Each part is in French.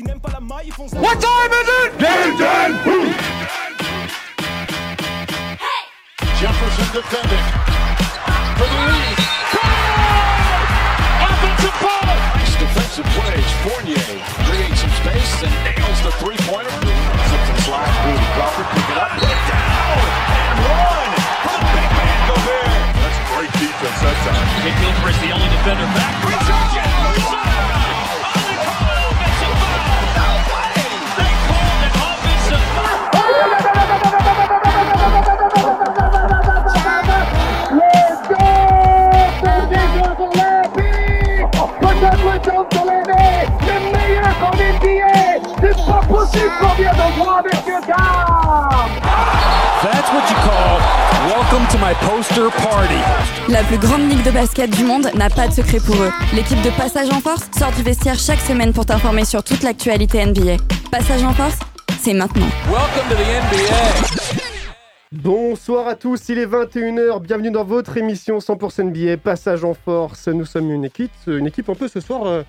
qui n'aiment pas la maille, ils font ça. What time is it? Game Jefferson defending for the lead. Offensive foul. Nice defensive plays. Fournier creates some space and nails the three-pointer. Slips and slides. Rudy Crawford pick it up. Put it down and one for the big man Gobert. That's great defense that time. Nick Gilchrist, the only defender back. That's what you call welcome to my poster party. La plus grande ligue de basket du monde n'a pas de secret pour eux. L'équipe de Passage en Force sort du vestiaire chaque semaine pour t'informer sur toute l'actualité NBA. Passage en Force, c'est maintenant. Welcome to the NBA. Bonsoir à tous, il est 21h, bienvenue dans votre émission 100% NBA, Passage en Force. Nous sommes une équipe, une équipe un peu ce soir euh,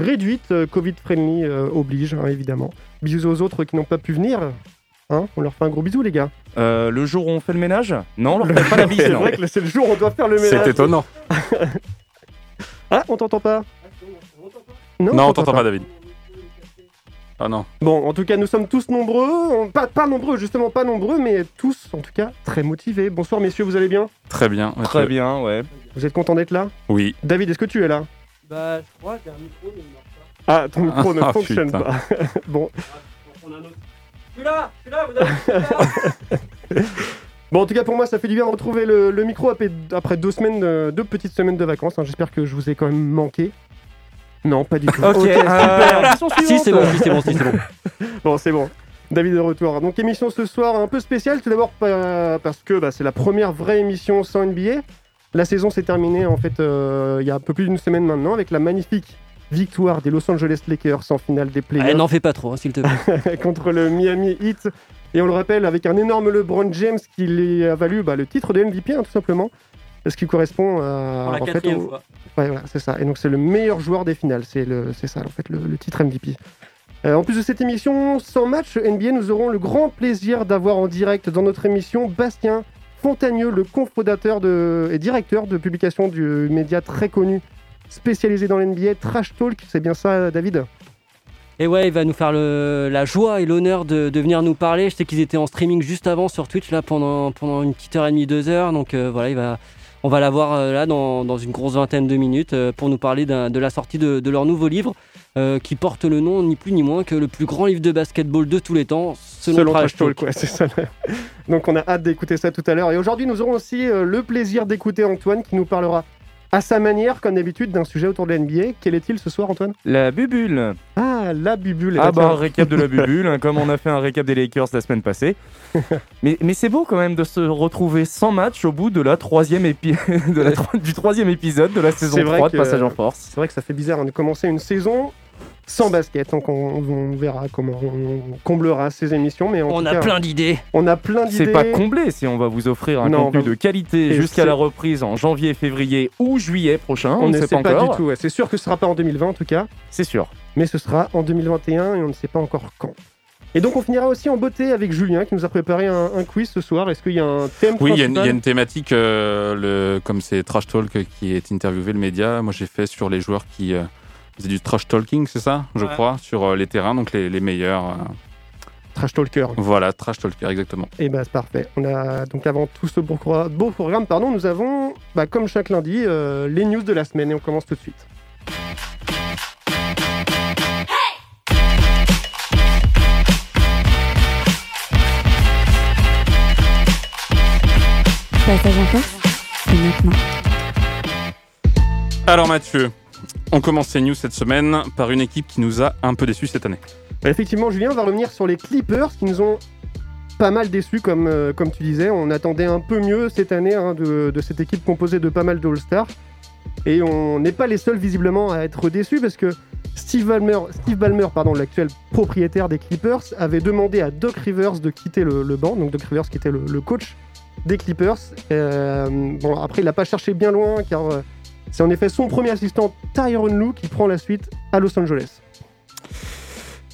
réduite, euh, Covid-friendly euh, oblige, hein, évidemment. Bisous aux autres qui n'ont pas pu venir. Hein, on leur fait un gros bisou, les gars. Euh, le jour où on fait le ménage Non, on leur fait pas la bise. C'est non. vrai que c'est le jour où on doit faire le ménage. C'est étonnant. Ah, on t'entend pas Non, on t'entend pas, David. Ah non. Bon, en tout cas, nous sommes tous nombreux. On- Pas, pas nombreux, justement pas nombreux, mais tous, en tout cas, très motivés. Bonsoir, messieurs, vous allez bien? Très bien. Très bien, ouais. Vous êtes content d'être là? Oui. David, est-ce que tu es là? Bah, je crois y a un micro, mais il ne marche pas. Ah, ton micro ne Ah, fonctionne putain. pas. bon. On a un autre. Je suis là, je suis là, vous avez. Bon, en tout cas, pour moi, ça fait du bien de retrouver le, le micro après, après deux semaines, de- deux petites semaines de vacances. hein. J'espère que je vous ai quand même manqué. Non, pas du tout. Ok, euh, Si, c'est bon, si, c'est bon, si, c'est bon. Bon, c'est bon. David de retour. Donc, émission ce soir un peu spéciale. Tout d'abord, pas- parce que bah, c'est la première vraie émission sans NBA. La saison s'est terminée, en fait, euh, il y a un peu plus d'une semaine maintenant, avec la magnifique victoire des Los Angeles Lakers en finale des playoffs. Allez, n'en fais pas trop, hein, s'il te plaît. contre le Miami Heat. Et on le rappelle, avec un énorme LeBron James qui lui a valu bah, le titre de MVP, hein, tout simplement. Ce qui correspond à. Pour la en fait, quatrième au- fois. Ouais, voilà, c'est ça. Et donc, c'est le meilleur joueur des finales. C'est le- c'est ça, en fait, le, le titre MVP. Euh, en plus de cette émission, sans match NBA, nous aurons le grand plaisir d'avoir en direct dans notre émission Bastien Fontagneux, le cofondateur et directeur de publication du média très connu spécialisé dans l'NBA, Trash Talk. C'est bien ça, David? Et ouais, il va nous faire la joie et l'honneur de, venir nous parler. Je sais qu'ils étaient en streaming juste avant sur Twitch, là, pendant, une petite heure et demie, deux heures. Donc euh, voilà, on va l'avoir euh, là dans, une grosse vingtaine de minutes euh, pour nous parler de la sortie de leur nouveau livre euh, qui porte le nom ni plus ni moins que le plus grand livre de basketball de tous les temps, selon, Trash Talk. ouais, c'est ça. Donc on a hâte d'écouter ça tout à l'heure. Et aujourd'hui, nous aurons aussi euh, le plaisir d'écouter Antoine qui nous parlera à sa manière, comme d'habitude, d'un sujet autour de la NBA. Quel est-il ce soir, Antoine? La bubule. Ah, la bubule. Ah bah, tiens. récap de la bubule, hein, comme on a fait un récap des Lakers la semaine passée. Mais, mais c'est beau quand même de se retrouver sans match au bout de la troisième épi- de la tro- du troisième épisode de la saison C'est vrai 3 de que- Passage en Force. C'est vrai que ça fait bizarre hein, de commencer une saison sans basket. Donc on, on verra comment on comblera ces émissions. Mais en On tout a cas, plein d'idées. on a plein d'idées. C'est pas comblé si on va vous offrir un Non, contenu bah- de qualité jusqu'à la reprise en janvier, février ou juillet prochain. On On ne ne sait sait pas, pas encore. du tout. ouais. C'est sûr que ce sera pas en 2020 en tout cas. C'est sûr. mais ce sera en 2021 et on ne sait pas encore quand. Et donc on finira aussi en beauté avec Julien qui nous a préparé un, un quiz ce soir. Est-ce qu'il y a un thème Oui, il y, a une- il y a principal une thématique, euh, le, comme c'est Trash Talk qui est interviewé le média. Moi, j'ai fait sur les joueurs qui euh, faisaient du trash talking, c'est ça, je Ouais. crois, sur euh, les terrains, donc les, les meilleurs. euh, Trash Talker voilà, trash talker, exactement. Et bah c'est parfait. On a donc avant tout ce beau, pro- beau programme, pardon, nous avons, bah, comme chaque lundi, euh, les news de la semaine et on commence tout de suite. Passage en Force, c'est maintenant. Alors Mathieu, on commence ces news cette semaine par une équipe qui nous a un peu déçus cette année. Bah, effectivement, Julien va revenir sur les Clippers qui nous ont pas mal déçus, comme, euh, comme tu disais. On attendait un peu mieux cette année hein, de, cette équipe composée de pas mal d'All-Stars. Et on n'est pas les seuls visiblement à être déçus parce que Steve Ballmer, Steve Ballmer pardon, l'actuel propriétaire des Clippers, avait demandé à Doc Rivers de quitter le, banc. Donc Doc Rivers qui était le, le coach des Clippers. Euh, bon, après, il n'a pas cherché bien loin car euh, c'est en effet son premier assistant Tyron Lue qui prend la suite à Los Angeles.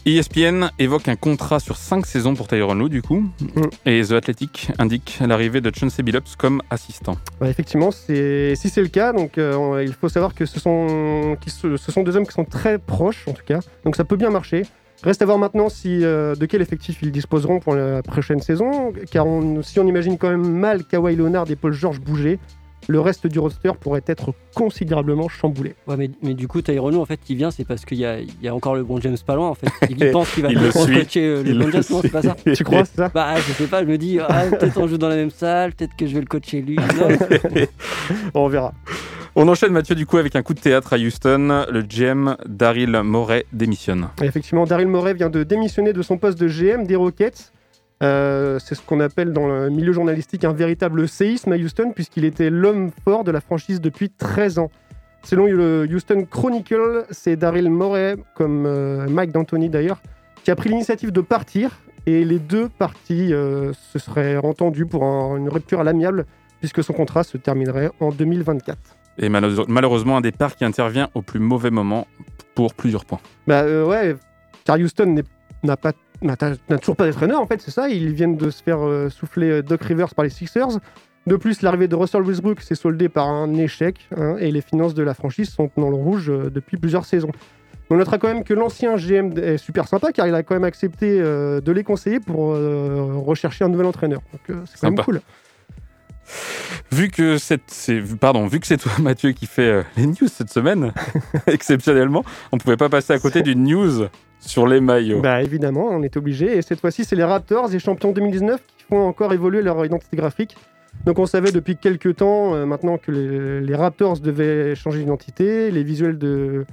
ESPN évoque un contrat sur 5 saisons pour Tyron Lue, du coup. Mm. Et The Athletic indique l'arrivée de Chauncey Billups comme assistant. Ouais, effectivement, si c'est le cas, donc euh, il faut savoir que ce sont, qui se- ce sont deux hommes qui sont très proches, en tout cas. Donc ça peut bien marcher. Reste à voir maintenant si, euh, de quel effectif ils disposeront pour la prochaine saison, car on- si on imagine quand même mal Kawhi Leonard et Paul George bouger, le reste du roster pourrait être considérablement chamboulé. Ouais, mais, mais du coup, Tyron Lue, en fait, il vient, c'est parce qu'il y a, il y a encore le bon James pas loin, en fait. Il pense qu'il va Il le coacher euh, le Il bon le James, non, c'est pas ça Tu crois c'est ça Bah, je sais pas, je me dis, ah, peut-être on joue dans la même salle, peut-être que je vais le coacher lui. Non, On verra. On enchaîne Mathieu du coup avec un coup de théâtre à Houston. Le GM Daryl Morey démissionne. Et effectivement, Daryl Morey vient de démissionner de son poste de GM des Rockets. Euh, c'est ce qu'on appelle dans le milieu journalistique un véritable séisme à Houston, puisqu'il était l'homme fort de la franchise depuis 13 ans. Selon le Houston Chronicle, c'est Daryl Morey, comme euh, Mike D'Antoni d'ailleurs, qui a pris l'initiative de partir, et les deux parties euh, se seraient entendues pour un- une rupture à l'amiable, puisque son contrat se terminerait en 2024. Et malheureusement- un départ qui intervient au plus mauvais moment pour plusieurs points. Bah ouais, car Houston n'a pas n'a n'a toujours pas d'entraîneur en fait, c'est ça. Ils viennent de se faire euh, souffler euh, Doc Rivers par les Sixers. De plus, l'arrivée de Russell Westbrook s'est soldée par un échec hein, et les finances de la franchise sont dans le rouge euh, depuis plusieurs saisons. On notera quand même que l'ancien GM est super sympa car il a quand même accepté euh, de les conseiller pour euh, rechercher un nouvel entraîneur. Donc euh, c'est quand même cool. Vu que c'est, pardon, vu que c'est toi Mathieu qui fait les news cette semaine, exceptionnellement, on pouvait pas passer à côté d'une news sur les maillots. Bah évidemment, on est obligé. Et cette fois-ci, c'est les Raptors, les champions 2019, qui font encore évoluer leur identité graphique. Donc on savait depuis quelques temps euh, maintenant que les, les Raptors devaient changer d'identité. Les visuels de...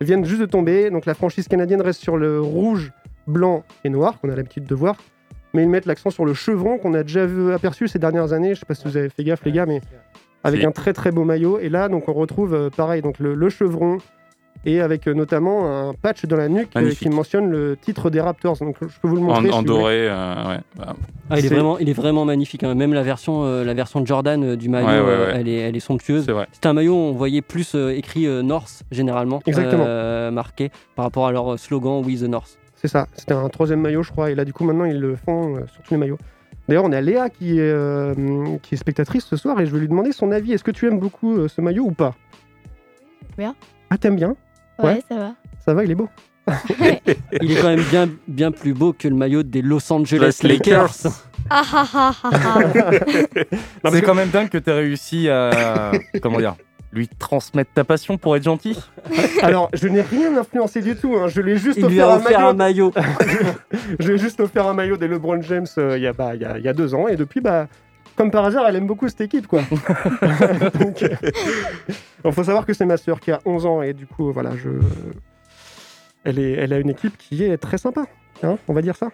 viennent juste de tomber. Donc la franchise canadienne reste sur le rouge, blanc et noir qu'on a l'habitude de voir. Mais ils mettent l'accent sur le chevron qu'on a déjà vu aperçu ces dernières années. Je sais pas si vous avez fait gaffe les gars, mais avec un très très beau maillot. Et là, donc on retrouve euh, pareil, donc le, le chevron et avec euh, notamment un patch dans la nuque euh, qui mentionne le titre des Raptors. Donc je peux vous le en, montrer. en si voulez. doré, euh, ouais. Bah, Ah, il, est vraiment, il est vraiment magnifique. hein. Même la version, euh, la version Jordan euh, du maillot, Ouais, ouais, ouais. Elle, est, elle est somptueuse. c'est vrai. C'était un maillot, on voyait plus euh, écrit euh, North généralement, Exactement. euh, marqué par rapport à leur slogan We the North. C'est ça. C'était un troisième maillot, je crois. Et là, du coup, maintenant, ils le font euh, sur tous les maillots. D'ailleurs, on a Léa qui est, euh, qui est spectatrice ce soir et je vais lui demander son avis. Est-ce que tu aimes beaucoup euh, ce maillot ou pas? Bien. Ah, t'aimes bien? Ouais, Ouais. ça va. Ça va, il est beau. Il est quand même bien, bien plus beau que le maillot des Los Angeles Les Lakers. Ah ah ah ah ah. C'est quand même dingue que tu aies réussi à. comment dire Lui transmettre ta passion pour être gentil. Alors, je n'ai rien influencé du tout. hein. Je lui ai juste Il lui offert un offert maillot. un maillot. Je lui ai juste offert un maillot des LeBron James euh, il y, a, bah, y, a, il y a deux ans. Et depuis, bah, comme par hasard, elle aime beaucoup cette équipe. quoi. Donc, euh, Il faut savoir que c'est ma sœur qui a 11 ans. Et du coup, voilà, je... elle, est, elle a une équipe qui est très sympa. hein, on va dire ça.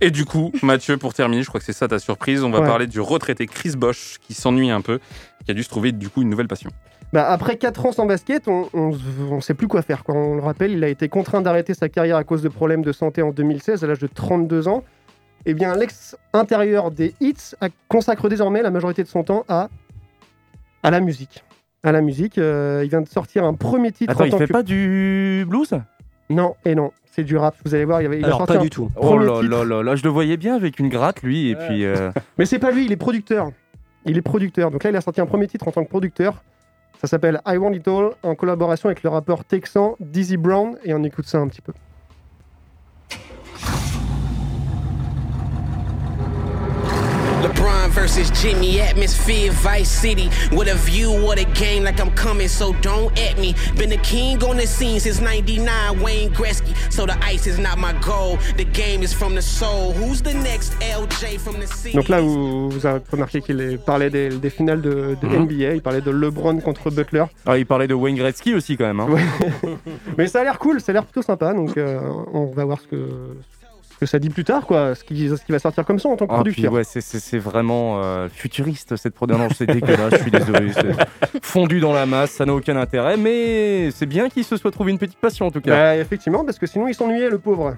Et du coup, Mathieu, pour terminer, je crois que c'est ça ta surprise, on va Ouais. parler du retraité Chris Bosch qui s'ennuie un peu, qui a dû se trouver du coup une nouvelle passion. Bah, après 4 ans sans basket, on ne sait plus quoi faire. Quoi. On le rappelle, il a été contraint d'arrêter sa carrière à cause de problèmes de santé en 2016, à l'âge de 32 ans. Eh bien, l'ex-intérieur des Hits consacre désormais la majorité de son temps à, à la musique. À la musique, euh, il vient de sortir un premier titre Attends, en il tant fait que... pas du blues? Non, et non, c'est du rap. Vous allez voir, il, avait- il a Alors sorti pas un du tout. Oh là là là là, je le voyais bien avec une gratte lui et puis. euh, Mais c'est pas lui, il est producteur. Il est producteur. Donc là, il a sorti un premier titre en tant que producteur. Ça s'appelle I Want It All, en collaboration avec le rappeur texan Dizzy Brown. Et on écoute ça un petit peu. LeBron versus Jimmy, atmosphere, Vice City. With a view of the game like I'm coming, so don't at me. Been the king on the scene since 99, Wayne Gretzky. So the ice is not my goal, the game is from the soul. Who's the next LJ from the city? Donc là, vous, vous avez remarqué qu'il parlait des, des finales de, de Mhm. NBA. Il parlait de LeBron contre Butler. Ah, il parlait de Wayne Gretzky aussi quand même. hein. Ouais. Mais ça a l'air cool, ça a l'air plutôt sympa. Donc euh, on va voir ce que, que ça dit plus tard, quoi. Ce qui, ce qui va sortir comme ça en tant que Ah, puis ouais, c'est- c'est c'est vraiment euh, futuriste cette production. Non, c'est dégueulasse, je suis désolé. c'est Fondu dans la masse, ça n'a aucun intérêt, mais c'est bien qu'il se soit trouvé une petite passion en tout cas. Bah, effectivement, parce que sinon il s'ennuyait, le pauvre.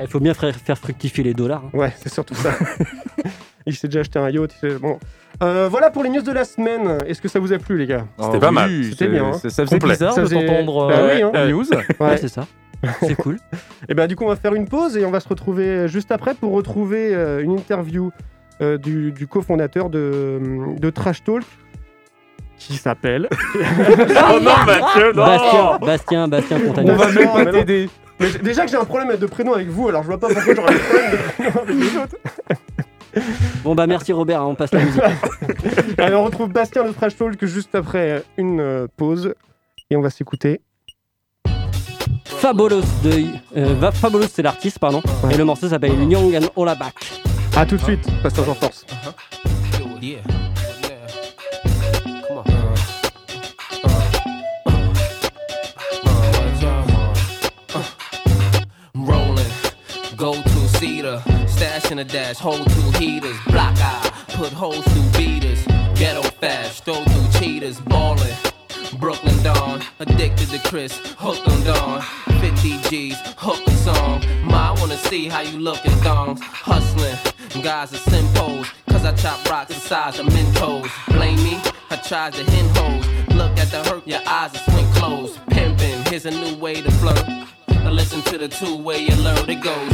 Il faut bien faire, faire fructifier les dollars. hein. Ouais, c'est surtout ça. il s'est déjà acheté un yacht. Bon. Euh, voilà pour les news de la semaine. Est-ce que ça vous a plu, les gars? C'était pas mal. C'était bien, hein. c'est- Ça faisait Complet. bizarre Ça de faisait- t'entendre Bah euh, oui, hein. news. Ouais, c'est ça. C'est cool. Et ben du coup, on va faire une pause et on va se retrouver juste après pour retrouver euh, une interview euh, du, du cofondateur de, de Trash Talk qui s'appelle. Oh non, Mathieu, non Bastien, Bastien, Bastien. On va même pas t'aider. Déjà que j'ai un problème de prénom avec vous, alors je vois pas pourquoi j'aurais des problèmes de prénom avec les autres. Bon bah merci Robert, hein, on passe la musique. Allez, on retrouve Bastien de Trash Talk juste après une euh, pause et on va s'écouter. Fabulous de euh, Fabulous c'est l'artiste pardon et le morceau s'appelle Young and All Back. A tout de suite, Passage en force. Yeah. Rolling, go to cedar, stash in a dash, hold two heaters, block eye, put holes through beaters, ghetto fast, throw through cheaters, ballin'. Brooklyn Dawn, addicted to Chris, hooked on Dawn. 50 G's, hook the song. Ma, I wanna see how you look in thongs. Hustling, guys are simpos, cause I chop rocks the size of Mentos. Blame me, I tried to hen hoes. Look at the hurt, your eyes are swing closed. Pimpin', here's a new way to flirt. Now listen to the two way you learn it goes.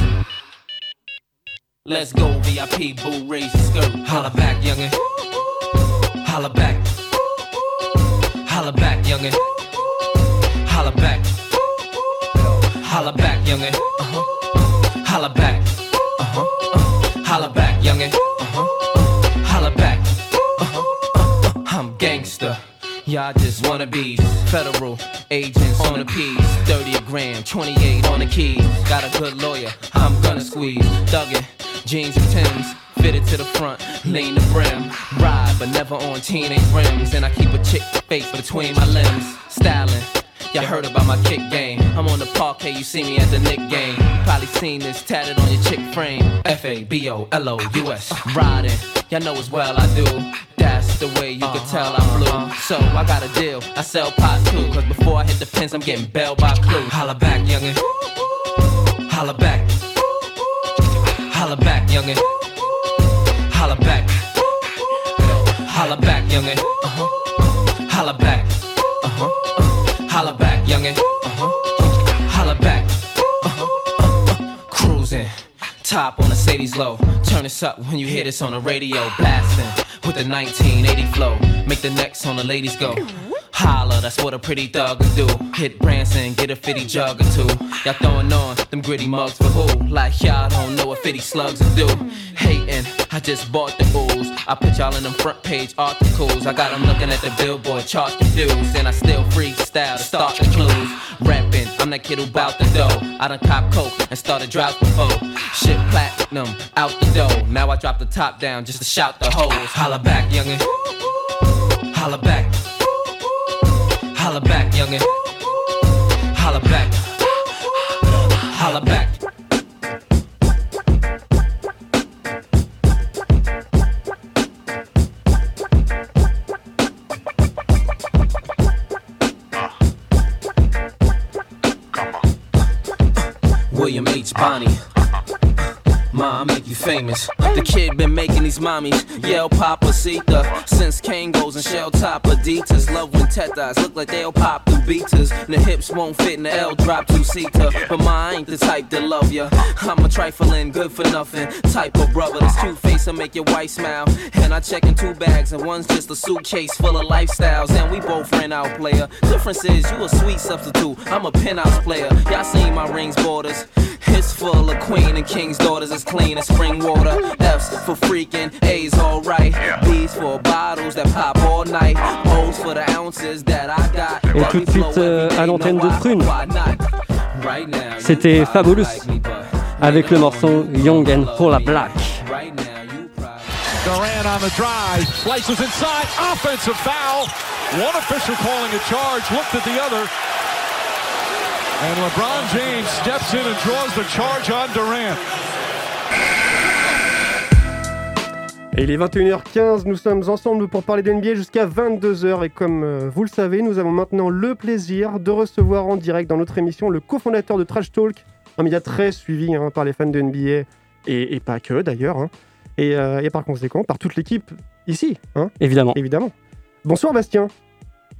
Let's go, VIP, boo, raise your skirt. Holla back, youngin'. Holla back. Holla back, youngin'. Holla back. Holla back, youngin'. Uh-huh. Holla back. Uh-huh. Uh. Holla back, youngin'. Uh-huh. Uh. Holla back. Uh-huh. Uh. I'm gangster. Yeah, I just wanna be federal agents on the piece. 30 a gram, 28 on the keys. Got a good lawyer, I'm gonna squeeze. Thuggin', jeans and Tims. Fitted to the front, lean the brim. Ride, but never on teenage rims. And I keep a chick face between my limbs. Styling. Y'all heard about my kick game. I'm on the parquet, you see me at the Nick game. Probably seen this tatted on your chick frame. F A B O L O U S. Riding, y'all know as well I do. That's the way you can tell I'm blue. So I got a deal, I sell pots too. Cause before I hit the pins, I'm getting bailed by clue. Holla back, youngin'. Holla back. Holla back, youngin'. Holla back. Holla back, youngin'. Uh-huh. Holla back. Uh-huh. Uh. Holla back, youngin'. Uh-huh. Holla back. Uh-huh. Uh, uh. Cruising. Top on a Sadie's low. Turn this up when you hear this on the radio. Blasting with the 1980 flow. Make the necks on the ladies go. Holla, that's what a pretty thug would do. Hit Branson, get a fitty jug or two. Y'all throwing on them gritty mugs for who? Like y'all don't know what fitty slugs would do. Hating, I just bought the ooze. I put y'all in them front page articles. I got them looking at the billboard chart confused. And I still freestyle to start the clues. Rapping, I'm that kid who bout the dough. I done cop coke and started drought before. Shit platinum, out the dough. Now I drop the top down just to shout the hoes. Holla back, youngin'. Holla back. Holla back, youngin'. Holla back. Holla back. You famous. The kid been making these mommies yell Papacita since Kangos and shell top Adidas. Love when tetas look like they'll pop through beaters. The hips won't fit in the L drop two seater. But ma, I ain't the type to love ya. I'm a trifling, good for nothing type of brother. This cute face will make your wife smile. And I check in two bags, and one's just a suitcase full of lifestyles. And we both ran out player. Difference is you a sweet substitute. I'm a penthouse player. Y'all seen my rings borders. It's full of queen and king's daughters, as clean as spring water. F's for freaking, A's alright. B's for bottles that pop all night. O's for the ounces that I got. Et tout de suite euh, à l'antenne de Prune. C'était Fabulous avec le morceau Young and Paula Black. Durant on the drive, slices inside, offensive foul. One official calling a charge, looked at the other. And LeBron James steps in and draws the charge on Durant. Et il est 21h15, nous sommes ensemble pour parler d'NBA jusqu'à 22h et comme euh, vous le savez, nous avons maintenant le plaisir de recevoir en direct dans notre émission le cofondateur de Trash Talk, un média très suivi hein, par les fans de NBA et, et pas que d'ailleurs, hein. et, euh, et par conséquent par toute l'équipe ici, hein, Évidemment. évidemment. Bonsoir Bastien,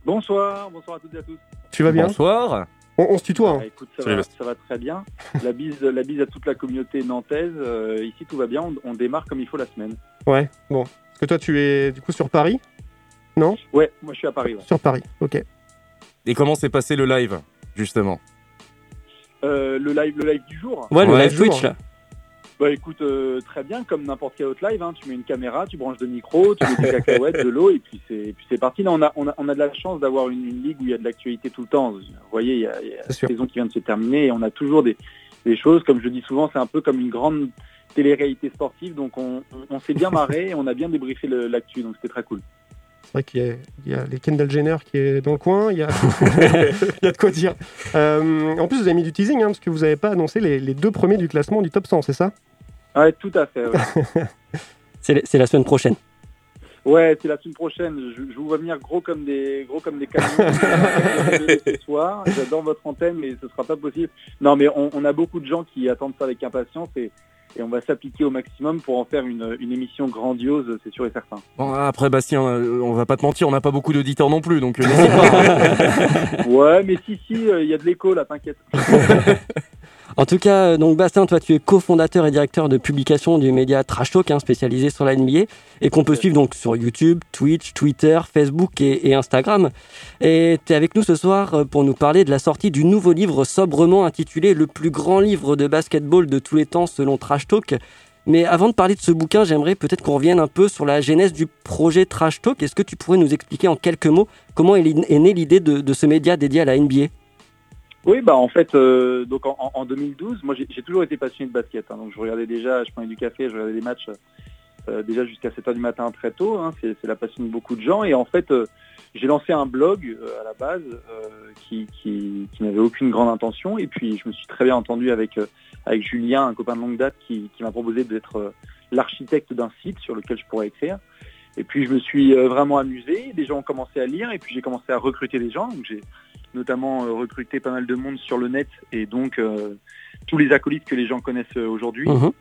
Bonsoir, bonsoir à toutes et à tous. tu vas bien? Bonsoir. On, on se tutoie. hein. Bah, écoute, ça va, ça va très bien. La bise, la bise à toute la communauté nantaise. Euh, ici, tout va bien. On, on démarre comme il faut la semaine. Ouais, bon. Parce que toi, tu es du coup sur Paris? Non? Ouais, moi je suis à Paris. ouais. Sur Paris, ok. Et comment s'est passé le live, justement? Euh, le live, le live du jour? Ouais, le Ouais, live. Twitch là. Bah écoute, euh, très bien, comme n'importe quel autre live. hein. Tu mets une caméra, tu branches de micro, tu mets des cacahuètes, de l'eau, et puis c'est, et puis c'est parti. Là, on a, on a, on a de la chance d'avoir une, une ligue où il y a de l'actualité tout le temps. Vous voyez, il y a, il y a C'est la sûr. saison qui vient de se terminer, et on a toujours des, des choses. Comme je dis souvent, c'est un peu comme une grande télé-réalité sportive. Donc on, on, on s'est bien marré, et on a bien débriefé l'actu. Donc c'était très cool. C'est vrai qu'il y a, il y a les Kendall Jenner qui est dans le coin, il y a, il y a de quoi dire. Euh, en plus, vous avez mis du teasing, hein, parce que vous n'avez pas annoncé les, les deux premiers du classement du top 100, c'est ça? Ouais, tout à fait. Ouais. C'est c'est la semaine prochaine. Ouais, c'est la semaine prochaine. Je, je vous vois venir gros comme des gros comme des camions ce soir. J'adore votre antenne, mais ce sera pas possible. Non, mais on, on a beaucoup de gens qui attendent ça avec impatience et, et on va s'appliquer au maximum pour en faire une, une émission grandiose, c'est sûr et certain. Bon, après, Bastien, euh, on va pas te mentir, on n'a pas beaucoup d'auditeurs non plus, donc euh. Ouais, mais si si, euh, il y a de l'écho là, t'inquiète. En tout cas, euh, donc Bastien, toi, tu es cofondateur et directeur de publication du média Trash Talk, hein, spécialisé sur la NBA, et qu'on peut suivre donc sur YouTube, Twitch, Twitter, Facebook et, et Instagram. Et tu es avec nous ce soir euh, pour nous parler de la sortie du nouveau livre sobrement intitulé Le plus grand livre de basketball de tous les temps selon Trash Talk. Mais avant de parler de ce bouquin, j'aimerais peut-être qu'on revienne un peu sur la genèse du projet Trash Talk. Est-ce que tu pourrais nous expliquer en quelques mots comment est est née l'idée de, de ce média dédié à la NBA Oui, bah en fait, euh, donc en, en- en 2012, moi j'ai toujours été passionné de basket. hein. donc je regardais déjà, je prenais du café, je regardais des matchs euh, déjà jusqu'à 7h du matin très tôt. hein. c'est la passion de beaucoup de gens. Et en fait, euh, j'ai lancé un blog euh, à la base euh, qui, qui, qui n'avait aucune grande intention. Et puis je me suis très bien entendu avec, euh, avec Julien, un copain de longue date, qui, qui m'a proposé d'être euh, l'architecte d'un site sur lequel je pourrais écrire. Et puis je me suis euh, vraiment amusé, des gens ont commencé à lire et puis j'ai commencé à recruter des gens. Donc j'ai notamment euh, recruté pas mal de monde sur le net et donc euh, tous les acolytes que les gens connaissent aujourd'hui. Mhm.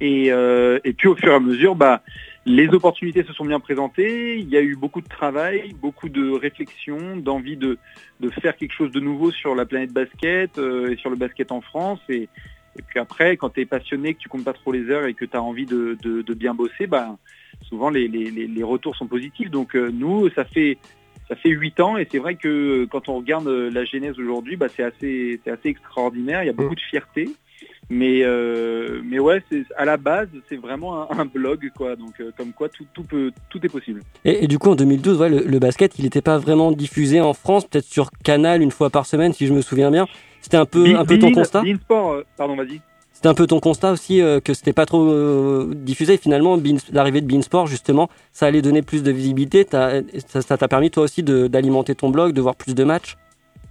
Et, euh, et puis au fur et à mesure, bah, les opportunités se sont bien présentées. Il y a eu beaucoup de travail, beaucoup de réflexion, d'envie de, de faire quelque chose de nouveau sur la planète basket euh, et sur le basket en France. Et, et puis après, quand tu es passionné, que tu comptes pas trop les heures et que tu as envie de, de- de bien bosser, bah, souvent les, les- les- retours sont positifs. Donc euh, nous, ça fait ça fait huit ans et c'est vrai que euh, quand on regarde euh, la genèse aujourd'hui, bah, c'est assez c'est assez extraordinaire. Il y a beaucoup de fierté. Mais euh, mais ouais, à la base, c'est vraiment un, un blog quoi. Donc euh, comme quoi tout, tout peut tout est possible. Et, et du coup, en 2012, ouais, le, le basket, il n'était pas vraiment diffusé en France, peut-être sur Canal une fois par semaine, si je me souviens bien. C'était un peu, un peu ton constat? Bein Sport, euh, pardon, vas-y. C'était un peu ton constat aussi euh, que c'était pas trop euh, diffusé. Finalement, l'arrivée de Beansport, justement, ça allait donner plus de visibilité. Ça t'a permis toi aussi d'alimenter ton blog, de voir plus de matchs?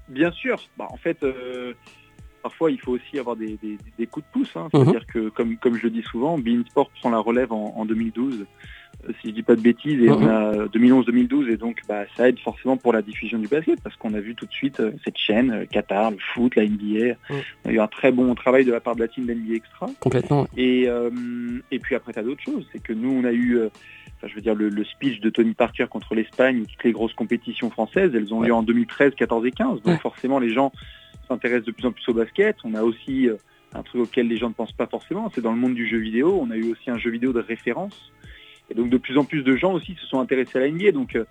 Bien sûr. Bah, en fait, euh, parfois, il faut aussi avoir des, des- des coups de pouce. hein. Mhm. C'est-à-dire que, comme, comme je le dis souvent, Beansport prend la relève en, en 2012, euh, si je dis pas de bêtises, et on Mhm. a 2011-2012, et donc bah, ça aide forcément pour la diffusion du basket, parce qu'on a vu tout de suite euh, cette chaîne, euh, Qatar, le foot, la NBA. Mhm. On a eu un très bon travail de la part de la team d'NBA Extra. Complètement. Et, euh, et puis après, tu as d'autres choses. C'est que nous, on a eu, euh, enfin, je veux dire, le, le speech de Tony Parker contre l'Espagne, toutes les grosses compétitions françaises, elles ont lieu en 2013, 14 et 15. Donc Ouais. forcément, les gens s'intéressent de plus en plus au basket. On a aussi euh, un truc auquel les gens ne pensent pas forcément, c'est dans le monde du jeu vidéo. On a eu aussi un jeu vidéo de référence. Et donc de plus en plus de gens aussi se sont intéressés à la NBA. Donc euh,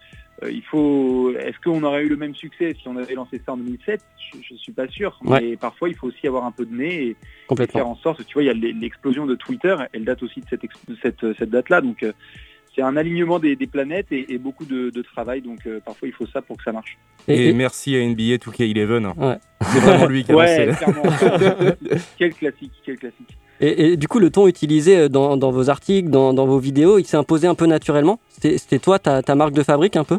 il faut. Est-ce qu'on aurait eu le même succès si on avait lancé ça en 2007 Je ne suis pas sûr. Ouais. Mais parfois il faut aussi avoir un peu de nez et, Complètement. faire en sorte. Tu vois, il y a l'e- l'explosion de Twitter. Elle date aussi de cette, ex- de cette, cette date-là. Donc euh, c'est un alignement des, des planètes et, et beaucoup de, de travail. Donc euh, parfois il faut ça pour que ça marche. Et, merci à NBA 2K11. Ouais. C'est vraiment lui qui a Ouais, lancé. quel classique, quel classique. Et, du coup, le ton utilisé euh, dans, vos articles, dans, vos vidéos, il s'est imposé un peu naturellement? C'était toi, ta marque de fabrique un peu?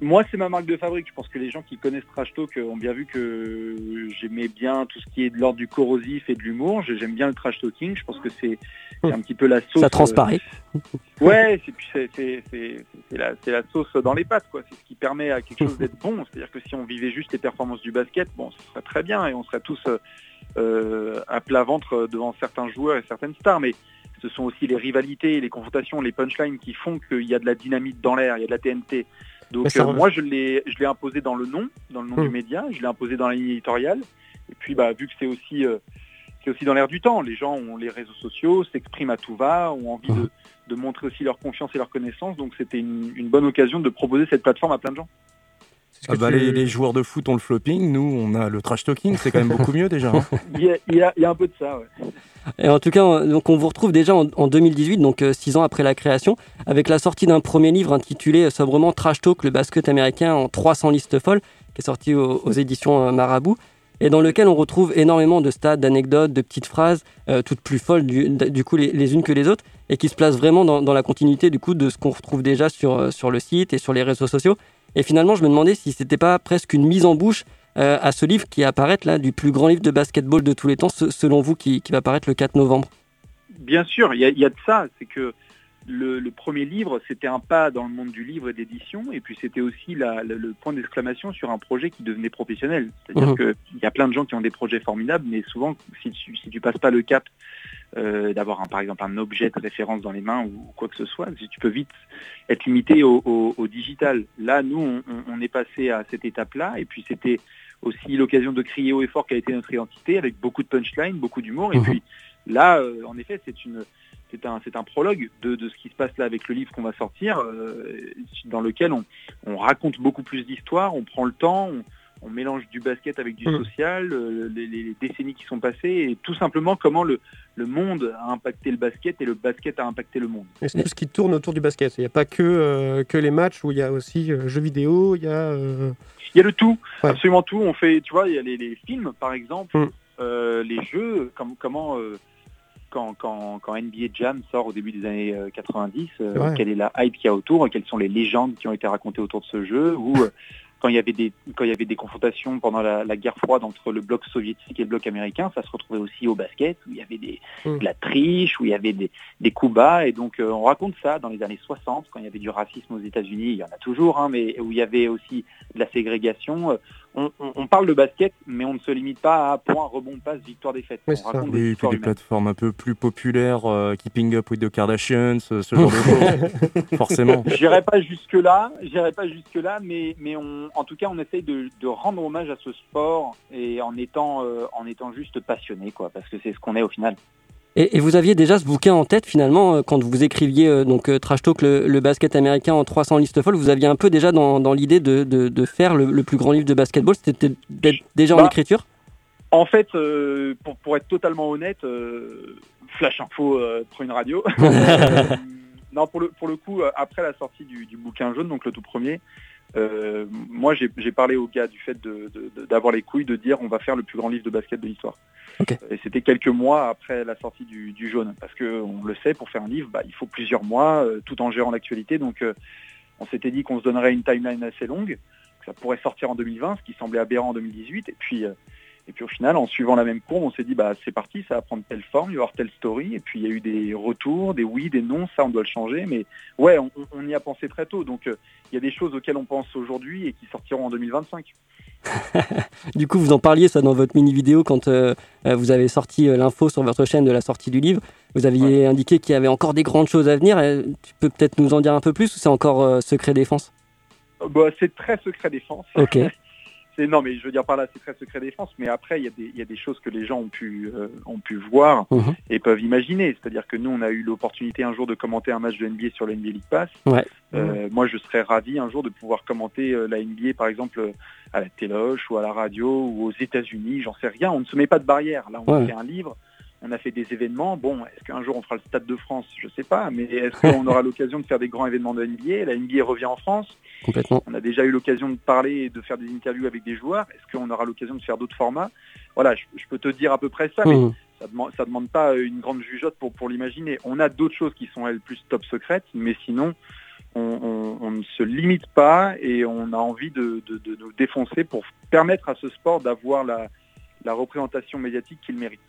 Moi, c'est ma marque de fabrique. Je pense que les gens qui connaissent Trash Talk euh, ont bien vu que j'aimais bien tout ce qui est de l'ordre du corrosif et de l'humour. J'ai- J'aime bien le trash talking. Je pense que c'est un petit peu la sauce. Ça euh, transparaît. Ouais, c'est la, sauce dans les pattes. C'est ce qui permet à quelque chose d'être bon. C'est-à-dire que si on vivait juste les performances du basket, bon, ce serait très bien et on serait tous euh, euh, à plat ventre devant certains joueurs et certaines stars. Mais ce sont aussi les rivalités, les confrontations, les punchlines qui font qu'il y a de la dynamite dans l'air, il y a de la TNT. Donc euh, moi je l'ai je l'ai imposé dans le nom, dans le nom Hmm. du média, je l'ai imposé dans la ligne éditoriale. Et puis bah vu que c'est aussi euh, c'est aussi dans l'air du temps, les gens ont les réseaux sociaux, s'expriment à tout va, ont envie Hmm. de, de montrer aussi leur confiance et leur connaissance. Donc c'était une, une bonne occasion de proposer cette plateforme à plein de gens. Ah que bah, tu- les, les joueurs de foot ont le flopping, nous on a le trash talking, c'est quand même beaucoup mieux déjà. hein. Il y a, il y a- il y a un peu de ça. Ouais. Et en tout cas, on- donc on vous retrouve déjà en, en 2018, donc euh, six ans après la création, avec la sortie d'un premier livre intitulé euh, sobrement Trash Talk, le basket américain en 300 listes folles, qui est sorti aux, aux éditions euh, Marabout, et dans lequel on retrouve énormément de stats, d'anecdotes, de petites phrases, euh, toutes plus folles du, du coup les, les unes que les autres, et qui se placent vraiment dans, dans la continuité du coup de ce qu'on retrouve déjà sur, sur le site et sur les réseaux sociaux. Et finalement, je me demandais si c'était pas presque une mise en bouche euh, à ce livre qui apparaît là, du plus grand livre de basketball de tous les temps, ce- selon vous, qui, qui va paraître le 4 novembre. Bien sûr, il y a, il y a de ça. C'est que le, le premier livre, c'était un pas dans le monde du livre et d'édition, et puis c'était aussi la- le, le point d'exclamation sur un projet qui devenait professionnel. C'est-à-dire Mhm. qu'il y a plein de gens qui ont des projets formidables, mais souvent, si tu, si tu passes pas le cap euh, d'avoir un- par exemple un objet de référence dans les mains ou quoi que ce soit, tu peux vite être limité au, au- au digital. Là, nous, on, est passé à cette étape-là, et puis c'était aussi l'occasion de crier haut et fort quelle était notre identité, avec beaucoup de punchline, beaucoup d'humour, et Mhm. puis là, euh, en effet, c'est une c'est un, prologue de, de ce qui se passe là avec le livre qu'on va sortir, euh, dans lequel on, on raconte beaucoup plus d'histoires, on prend le temps, on, on mélange du basket avec du Mm. social, euh, les, les décennies qui sont passées, et tout simplement comment le, le monde a impacté le basket et le basket a impacté le monde. Et c'est tout ce qui tourne autour du basket. Il n'y a pas que, euh, que les matchs où il y a aussi euh, jeux vidéo, il y a. Il y a le tout, Ouais. absolument tout. On fait, tu vois, il y a les, les films, par exemple, Mm. euh, les jeux, comme, comment, quand, quand, quand NBA Jam sort au début des années euh, 90, euh, C'est vrai. quelle est la hype qu'il y a autour, quelles sont les légendes qui ont été racontées autour de ce jeu, ou quand il y avait des quand il y avait des confrontations pendant la, la guerre froide entre le bloc soviétique et le bloc américain, ça se retrouvait aussi au basket où il y avait des, Mm. de la triche, où il y avait des, des coups bas, et donc euh, on raconte ça dans les années 60 quand il y avait du racisme aux États-Unis, il y en a toujours, hein, mais où il y avait aussi de la ségrégation. euh, On, on- on parle de basket, mais on ne se limite pas à point, rebond, passe, victoire, défaite. Oui, on ça. raconte des Oui, plateformes un peu plus populaires, euh, Keeping Up with the Kardashians, ce, ce genre de choses. Forcément. J'irai pas jusque là, j'irai pas jusque là, mais mais on, en tout cas, on essaye de, de rendre hommage à ce sport et en étant euh, en étant juste passionné, quoi, parce que c'est ce qu'on est au final. Et, et vous aviez déjà ce bouquin en tête finalement euh, quand vous écriviez euh, donc Trash Talk, le, le basket américain en 300 listes folles. Vous aviez un peu déjà dans, dans l'idée de, de, de faire le, le plus grand livre de basketball. C'était d'être déjà en Bah, écriture? En fait, euh, pour, pour être totalement honnête, Flash Info prend une radio. Non, pour le, pour le coup, après la sortie du, du bouquin jaune, donc le tout premier, euh, moi j'ai parlé au gars du fait d'avoir les couilles de dire on va faire le plus grand livre de basket de l'histoire. Et c'était quelques mois après la sortie du, du jaune, parce que on le sait, pour faire un livre, bah, il faut plusieurs mois, euh, tout en gérant l'actualité. Donc euh, on s'était dit qu'on se donnerait une timeline assez longue, que ça pourrait sortir en 2020, ce qui semblait aberrant en 2018, et puis et puis au final, en suivant la même courbe, on s'est dit bah c'est parti, ça va prendre telle forme, il va y avoir telle story. Et puis il y a eu des retours, des oui, des non, ça on doit le changer. Mais ouais, on, y a pensé très tôt. Donc euh, il y a des choses auxquelles on pense aujourd'hui et qui sortiront en 2025. Du coup, vous en parliez ça dans votre mini vidéo quand euh, euh, vous avez sorti l'info sur votre chaîne de la sortie du livre. Vous aviez indiqué qu'il y avait encore des grandes choses à venir. Tu peux peut-être nous en dire un peu plus ou c'est encore euh, secret défense? Bah, c'est très secret défense. Ok. C'est non, mais je veux dire par là, c'est très secret défense. Mais après, il y, a des- il y a des choses que les gens ont pu euh, ont pu voir Mhm. et peuvent imaginer. C'est-à-dire que nous, on a eu l'opportunité un jour de commenter un match de NBA sur le NBA League Pass. Ouais. Euh, moi, je serais ravi un jour de pouvoir commenter euh, la NBA, par exemple, à la téloche ou à la radio ou aux États-Unis. J'en sais rien. On ne se met pas de barrière. Là, on Ouais. fait un livre. On a fait des événements. Bon, est-ce qu'un jour on fera le Stade de France? Je sais pas. Mais est-ce qu'on aura l'occasion de faire des grands événements de NBA La NBA revient en France. Complètement. On a déjà eu l'occasion de parler et de faire des interviews avec des joueurs. Est-ce qu'on aura l'occasion de faire d'autres formats? Voilà, je, je peux te dire à peu près ça, mais Mhm. ça demande, ça demande pas une grande jugeote pour, pour l'imaginer. On a d'autres choses qui sont elles plus top secrètes, mais sinon, on, on- on ne se limite pas et on a envie de, de- de nous défoncer pour permettre à ce sport d'avoir la, la représentation médiatique qu'il mérite.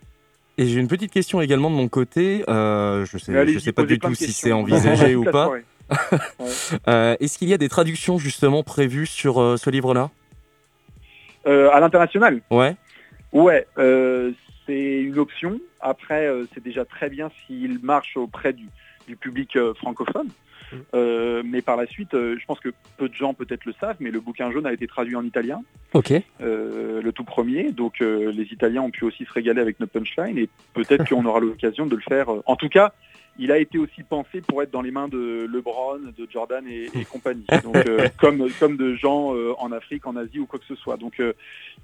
Et j'ai une petite question également de mon côté. Euh, je sais, je sais pas du tout si c'est envisagé ou pas. Euh, Est-ce qu'il y a des traductions justement prévues sur euh, ce livre-là? Euh, à l'international? Ouais. Ouais, euh, c'est une option. Après, c'est déjà très bien s'il marche auprès du, du public francophone. Euh, mais par la suite, euh, je pense que peu de gens peut-être le savent, mais le bouquin jaune a été traduit en italien, Ok. euh, le tout premier. Donc les Italiens ont pu aussi se régaler avec notre punchline et peut-être qu'on aura l'occasion de le faire. En tout cas, il a été aussi pensé pour être dans les mains de LeBron, de Jordan et, et compagnie. Donc euh, comme comme de gens euh, en Afrique, en Asie ou quoi que ce soit. Donc euh,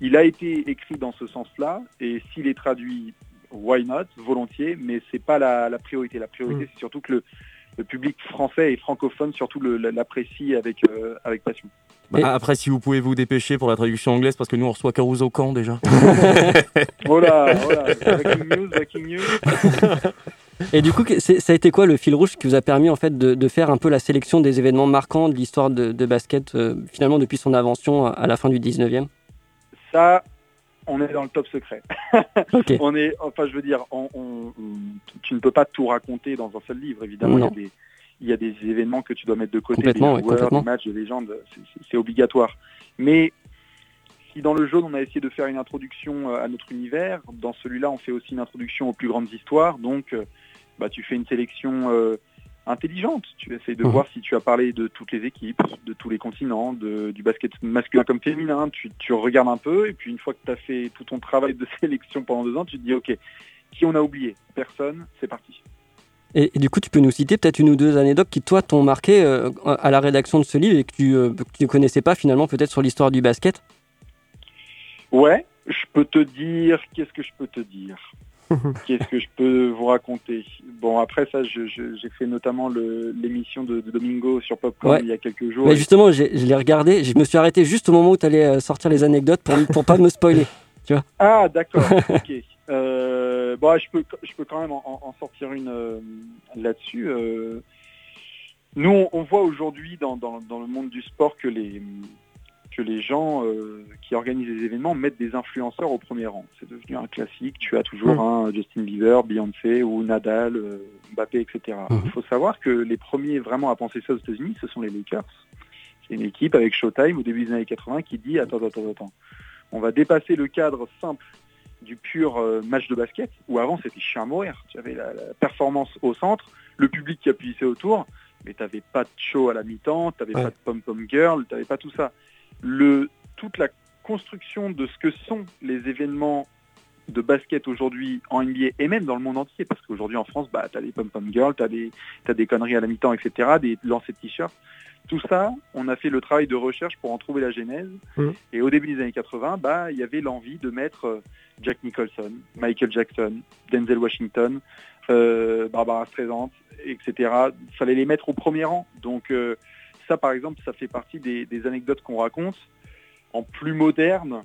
il a été écrit dans ce sens-là et s'il est traduit, why not, volontiers. Mais c'est pas la, la priorité. La priorité, c'est surtout que le le public français et francophone surtout l'apprécie avec, euh, avec passion. Bah, Après, si vous pouvez vous dépêcher pour la traduction anglaise, parce que nous on reçoit Caruso quand déjà Voilà, voilà. Breaking news, breaking news. Et du coup, ça a été quoi le fil rouge qui vous a permis en fait de, de faire un peu la sélection des événements marquants de l'histoire de, de basket euh, finalement depuis son invention à la fin du 19e Ça, on est dans le top secret. On est, enfin, je veux dire, on, on- on- tu ne peux pas tout raconter dans un seul livre. Évidemment, il y, a des, il y a des événements que tu dois mettre de côté, des joueurs, des matchs de légende, c'est- c'est- c'est obligatoire. Mais si dans le jaune, on a essayé de faire une introduction euh, à notre univers, dans celui-là, on fait aussi une introduction aux plus grandes histoires. Donc, euh, bah, tu fais une sélection euh, intelligente. Tu essayes de Mhm. voir si tu as parlé de toutes les équipes, de tous les continents, de- du basket masculin comme féminin. Tu, tu regardes un peu, et puis une fois que tu as fait tout ton travail de sélection pendant deux ans, tu te dis, OK, qui on a oublié? Personne, c'est parti. Et, et du coup, tu peux nous citer peut-être une ou deux anecdotes qui, toi, t'ont marqué euh, à la rédaction de ce livre et que tu, euh, que tu ne connaissais pas finalement peut-être sur l'histoire du basket? Ouais, je peux te dire, qu'est-ce que je peux te dire? Qu'est-ce que je peux vous raconter? Bon, après ça, j'ai fait notamment le- l'émission de, de Domingo sur Popcorn Ouais. il y a quelques jours. Mais justement, je l'ai regardé, je me suis arrêté juste au moment où tu allais sortir les anecdotes pour, pour pas me spoiler. Tu vois Ah, d'accord, ok. Euh, bon, je peux, je peux quand même en, en- en sortir une euh, là-dessus. euh. Nous, on, on voit aujourd'hui dans, dans- dans le monde du sport que les, que les gens euh, qui organisent les événements mettent des influenceurs au premier rang. C'est devenu un classique. Tu as toujours un Justin Bieber, Beyoncé ou Nadal, euh, Mbappé, etc. Il faut savoir que les premiers vraiment à penser ça aux États-Unis, ce sont les Lakers. C'est une équipe avec Showtime au début des années 80 qui dit attends, attends, attends, on va dépasser le cadre simple du pur euh, match de basket, où avant c'était chien à mourir. Tu avais la, la performance au centre, le public qui appuissait autour, mais tu n'avais pas de show à la mi-temps, tu n'avais pas de pom-pom girl, tu n'avais pas tout ça. Le, toute la construction de ce que sont les événements de basket aujourd'hui en NBA et même dans le monde entier, parce qu'aujourd'hui en France, bah, tu as des pom-pom girls, tu as, as des conneries à la mi-temps, etc., des lancers de t-shirts. Tout ça, on a fait le travail de recherche pour en trouver la genèse. Mhm. Et au début des années 80, bah, il y avait l'envie de mettre euh, Jack Nicholson, Michael Jackson, Denzel Washington, euh, Barbara Streisand, etc. Il fallait les mettre au premier rang. Donc euh, ça, par exemple, ça fait partie des, des anecdotes qu'on raconte. En plus moderne,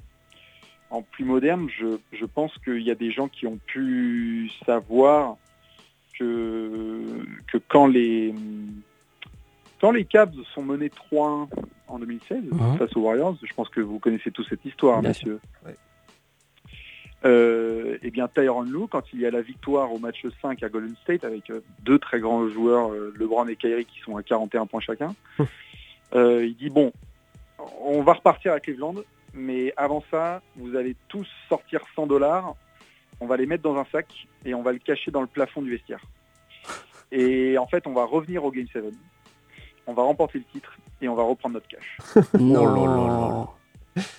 en plus moderne, je, je pense qu'il y a des gens qui ont pu savoir que, que quand les quand les Cavs sont menés 3-1 en 2016 Mhm. face aux Warriors, je pense que vous connaissez tous cette histoire, Bien messieurs. Euh, eh bien, Tyron Lue, quand il y a la victoire au match 5 à Golden State avec euh, deux très grands joueurs, euh, LeBron et Kyrie, qui sont à 41 points chacun, euh, il dit bon, on va repartir à Cleveland, mais avant ça, vous allez tous sortir 100 dollars, on va les mettre dans un sac et on va le cacher dans le plafond du vestiaire. Et en fait, on va revenir au Game 7, on va remporter le titre et on va reprendre notre cash. Non.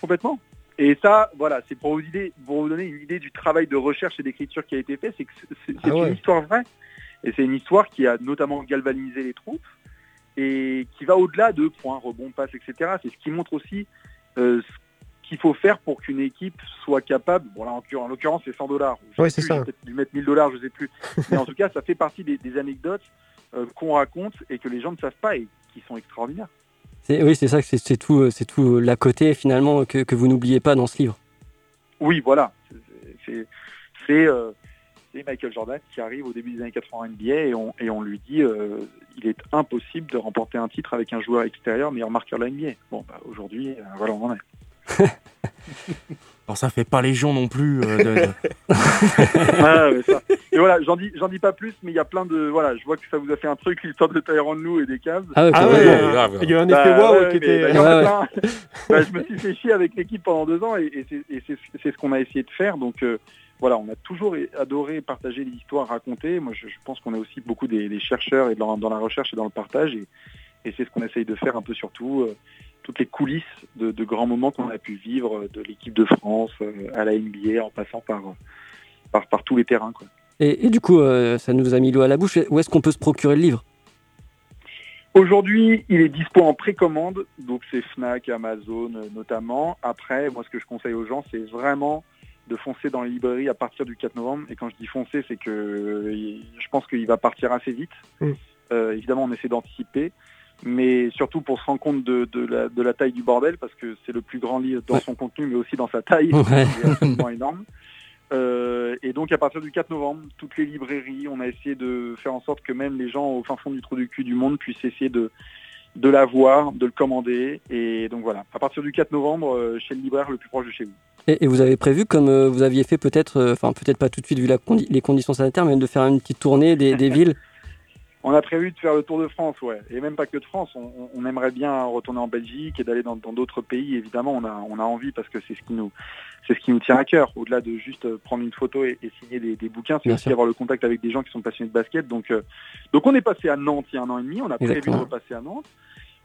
Complètement. Et ça, voilà, c'est pour vous, idée- pour vous donner une idée du travail de recherche et d'écriture qui a été fait. C'est que c'est c'est Ah ouais. une histoire vraie. Et c'est une histoire qui a notamment galvanisé les troupes et qui va au-delà de points, rebonds, passes, etc. C'est ce qui montre aussi euh, ce qu'il faut faire pour qu'une équipe soit capable, bon là en l'occurrence- en l'occurrence c'est 100 dollars, Ouais, c'est ça. dû mettre 1000 dollars, je sais plus, mais en tout cas ça fait partie des, des anecdotes euh, qu'on raconte et que les gens ne savent pas et qui sont extraordinaires. Oui, c'est ça, c'est c'est tout, euh, c'est tout euh, l'à côté finalement que, que vous n'oubliez pas dans ce livre. Oui, voilà. C'est- euh, Michael Jordan qui arrive au début des années 80 NBA et on, et on lui dit euh, il est impossible de remporter un titre avec un joueur extérieur meilleur marqueur de la NBA. Bon, bah, aujourd'hui, euh, voilà, on en est. Alors ça fait pas légion non plus. euh, de- de- Ah, mais ça. Et voilà, j'en dis, j'en dis pas plus, mais il y a plein de. Voilà, je vois que ça vous a fait un truc, l'histoire de Tyron Lou et des Cavs. Ah ouais, Ah complètement. ouais, grave. il y a un Bah, effet ouais, qui était. bah, il y en a Ouais, plein. Bah, je me suis fait chier avec l'équipe pendant deux ans et, et c'est- et c'est et c'est ce qu'on a essayé de faire. Donc euh, voilà, on a toujours adoré partager les histoires racontées. Moi, je, je pense qu'on a aussi beaucoup des, des chercheurs et dans, dans, la recherche et dans le partage, et, et c'est ce qu'on essaye de faire un peu surtout. Euh, toutes les coulisses de, de grands moments qu'on a pu vivre, de l'équipe de France euh, à la NBA, en passant par, par, par tous les terrains. Quoi. Et, et, du coup, euh, ça nous a mis l'eau à la bouche. Où est-ce qu'on peut se procurer le livre? Aujourd'hui, il est dispo en précommande, donc c'est Fnac, Amazon notamment. Après, moi, ce que je conseille aux gens, c'est vraiment de foncer dans les librairies à partir du 4 novembre. Et quand je dis foncer, c'est que je pense qu'il va partir assez vite. Mm. Euh, évidemment, on essaie d'anticiper, mais surtout pour se rendre compte de, de, la, de, la, taille du bordel, parce que c'est le plus grand livre dans ouais. son contenu, mais aussi dans sa taille. Ouais. C'est absolument énorme. Euh, et donc à partir du 4 novembre, toutes les librairies, on a essayé de faire en sorte que même les gens au fin fond du trou du cul du monde puissent essayer de, de l'avoir, de le commander. Et donc voilà, à partir du 4 novembre, euh, chez le libraire le plus proche de chez vous. Et, et vous avez prévu, comme euh, vous aviez fait peut-être, enfin peut-être pas tout de suite vu la condi les conditions sanitaires, mais de faire une petite tournée des, des villes on a prévu de faire le Tour de France, ouais. Et même pas que de France. On, on aimerait bien retourner en Belgique et d'aller dans d'autres pays. Évidemment, on a, on a envie parce que c'est ce qui nous, c'est ce qui nous tient à cœur. Au-delà de juste prendre une photo et, et signer des, des bouquins, c'est aussi sûr. avoir le contact avec des gens qui sont passionnés de basket. Donc, euh, donc on est passé à Nantes il y a un an et demi. On a prévu de repasser à Nantes.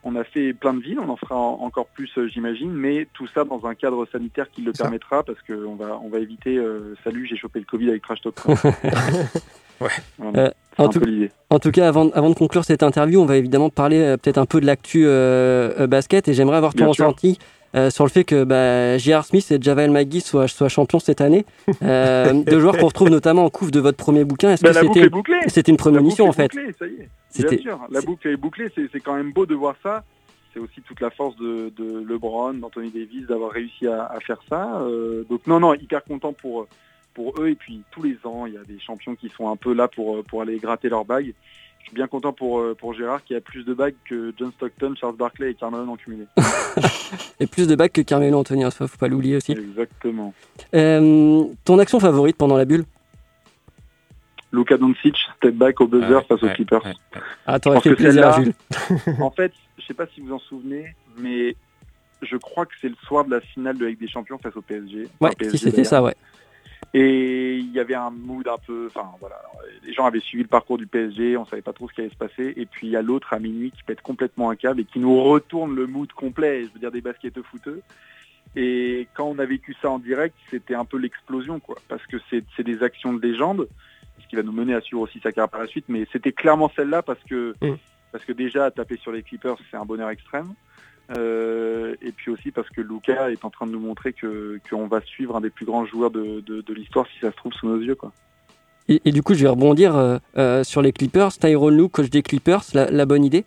On a fait plein de villes, on en fera en, encore plus, euh, j'imagine, mais tout ça dans un cadre sanitaire qui le Ça. permettra, parce qu'on va, on va éviter. euh, salut, j'ai chopé le Covid avec Trash Talk. Ouais. Voilà. Euh, en tout-. En cas, avant, avant de conclure cette interview, on va évidemment parler euh, peut-être un peu de l'actu euh, euh, basket et j'aimerais avoir ton ressenti euh, sur le fait que bah, J.R. Smith et Javel McGee soient, soient champions cette année. Deux joueurs qu'on retrouve notamment en couve de votre premier bouquin. Est-ce Bah, que c'était est c'était une prémonition en boucle est fait? bouclée, ça y est. C'était- Bien sûr, la boucle est bouclée, c'est c'est quand même beau de voir ça. C'est aussi toute la force de, de LeBron, d'Anthony Davis, d'avoir réussi à, à faire ça. Donc non, non, hyper content pour, pour eux. Et puis tous les ans, il y a des champions qui sont un peu là pour, pour aller gratter leur bague. Je suis bien content pour, euh, pour Gérard qui a plus de bagues que John Stockton, Charles Barkley et Carmelo en cumulé. Et plus de bacs que Carmelo Anthony, hein, ça faut pas l'oublier aussi. Exactement. Euh, ton action favorite pendant la bulle? Luka Doncic, step back au buzzer Ouais, face aux ouais, Clippers. ouais, Ah, t'aurais fait plaisir à Jules. en fait, je sais pas si vous en souvenez, mais je crois que c'est le soir de la finale de la Ligue des Champions face au PSG. Ouais, Enfin, PSG si c'était ça, ouais. Et il y avait un mood un peu, enfin voilà, les gens avaient suivi le parcours du PSG, on savait pas trop ce qui allait se passer. Et puis il y a l'autre à minuit qui pète complètement un câble et qui nous retourne le mood complet, je veux dire des basketteux footeux. Et quand on a vécu ça en direct, c'était un peu l'explosion, quoi, parce que c'est c'est des actions de légende, ce qui va nous mener à suivre aussi sa carrière par la suite. Mais c'était clairement celle-là parce que Mm. parce que déjà taper sur les Clippers, c'est un bonheur extrême. Euh, et puis aussi parce que Luca est en train de nous montrer que qu'on va suivre un des plus grands joueurs de, de, de l'histoire si ça se trouve sous nos yeux. Quoi. Et, et du coup, je vais rebondir euh, euh, sur les Clippers. Tyrone Lue, coach des Clippers, la, la bonne idée?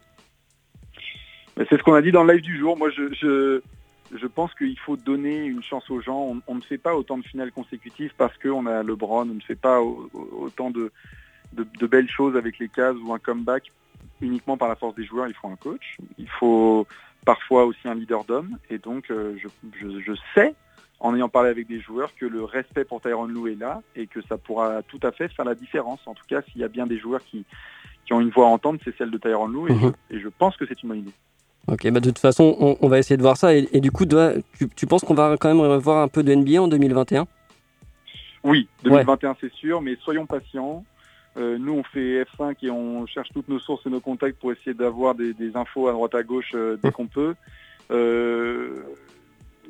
C'est ce qu'on a dit dans le live du jour. Moi, je, je, je pense qu'il faut donner une chance aux gens. On, on ne fait pas autant de finales consécutives parce qu'on a LeBron. On ne fait pas au- au- autant de, de, de belles choses avec les Cavs ou un comeback uniquement par la force des joueurs. Il faut un coach. Il faut parfois aussi un leader d'homme. Et donc, euh, je, je, je sais, en ayant parlé avec des joueurs, que le respect pour Tyronn Lue est là et que ça pourra tout à fait faire la différence. En tout cas, s'il y a bien des joueurs qui, qui ont une voix à entendre, c'est celle de Tyronn Lue. Et, Mhm. je, et je pense que c'est une bonne idée. Ok, bah de toute façon, on, on va essayer de voir ça. Et, et du coup, tu, tu penses qu'on va quand même voir un peu de NBA en 2021 Oui, 2021 c'est sûr, mais soyons patients. Euh, nous, on fait F5 et on cherche toutes nos sources et nos contacts pour essayer d'avoir des, infos à droite à gauche euh, dès qu'on peut. Euh,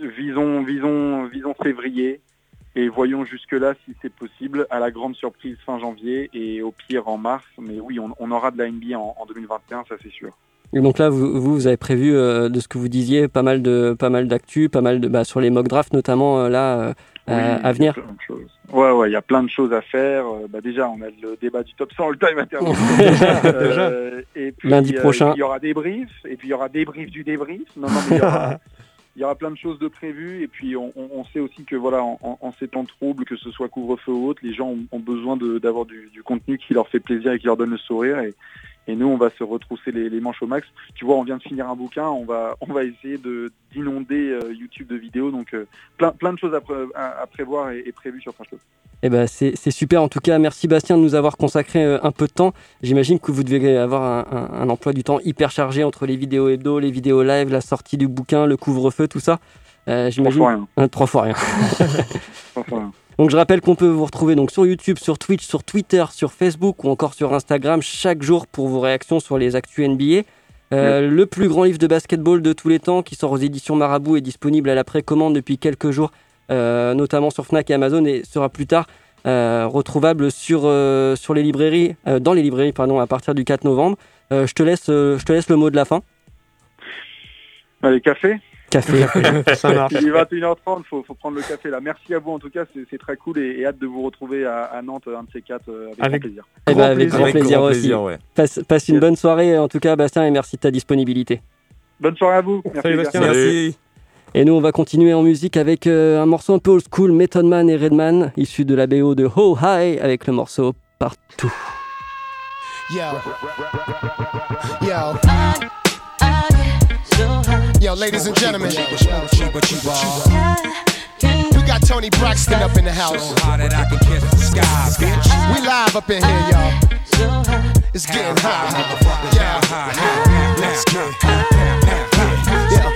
visons, visons, visons février et voyons jusque-là si c'est possible, à la grande surprise fin janvier et au pire en mars. Mais oui, on, aura de la NBA en, en 2021, ça c'est sûr. Donc là, vous, vous, avez prévu, de ce que vous disiez, pas mal de pas mal d'actu, pas mal de bah, sur les mock drafts notamment là Oui, à- a à venir. plein de choses. Ouais, ouais, il y a plein de choses à faire. Euh, bah, déjà, on a le débat du top 100 all-time. Euh, et puis, Lundi euh, prochain. il y aura des briefs, et puis il y aura des briefs du débrief. Non, non, mais il y aura, il y aura plein de choses de prévues. Et puis, on, sait aussi que voilà, en, ces temps troubles, que ce soit couvre-feu ou autre, les gens ont, ont besoin d'avoir du, du contenu qui leur fait plaisir et qui leur donne le sourire. Et, et nous, on va se retrousser les, les manches au max. Tu vois, on vient de finir un bouquin, on va, on va essayer de d'inonder euh, YouTube de vidéos. Donc, euh, plein, plein de choses à, pré- à- à prévoir et, et prévues sur Trash Talk. Eh ben c'est super. En tout cas, merci Bastien de nous avoir consacré euh, un peu de temps. J'imagine que vous devez avoir un, un- un emploi du temps hyper chargé entre les vidéos hebdo, les vidéos live, la sortie du bouquin, le couvre-feu, tout ça. Euh, J'imagine fois rien. Trois fois rien. Trois fois rien. Donc je rappelle qu'on peut vous retrouver donc sur YouTube, sur Twitch, sur Twitter, sur Facebook ou encore sur Instagram chaque jour pour vos réactions sur les actus NBA. Euh, Le plus grand livre de basketball de tous les temps qui sort aux éditions Marabout est disponible à la précommande depuis quelques jours, euh, notamment sur Fnac et Amazon et sera plus tard euh, retrouvable sur, euh, sur les librairies, euh, dans les librairies pardon, à partir du 4 novembre. Euh, je, te laisse, euh, je te laisse le mot de la fin. Allez, café? Café. Ça marche. Il est 21h30, faut, faut prendre le café là. Merci à vous en tout cas, c'est très cool et, et hâte de vous retrouver à, à Nantes, un de ces quatre, euh, avec, Avec- grand plaisir. Eh ben, avec grand plaisir grand aussi. plaisir, ouais. Passe, passe une bonne soirée en tout cas Bastien et merci de ta disponibilité. Bonne soirée à vous. Merci, Salut. Bastien. Merci. Et nous on va continuer en musique avec euh, un morceau un peu old school, Method Man et Redman, issu de la BO de Ho High avec le morceau Partout. Yo. Yo. Yo, ladies and gentlemen. We got Tony Braxton up in the house. We live up in here, y'all. It's getting hot. Yeah. Let's get Yeah,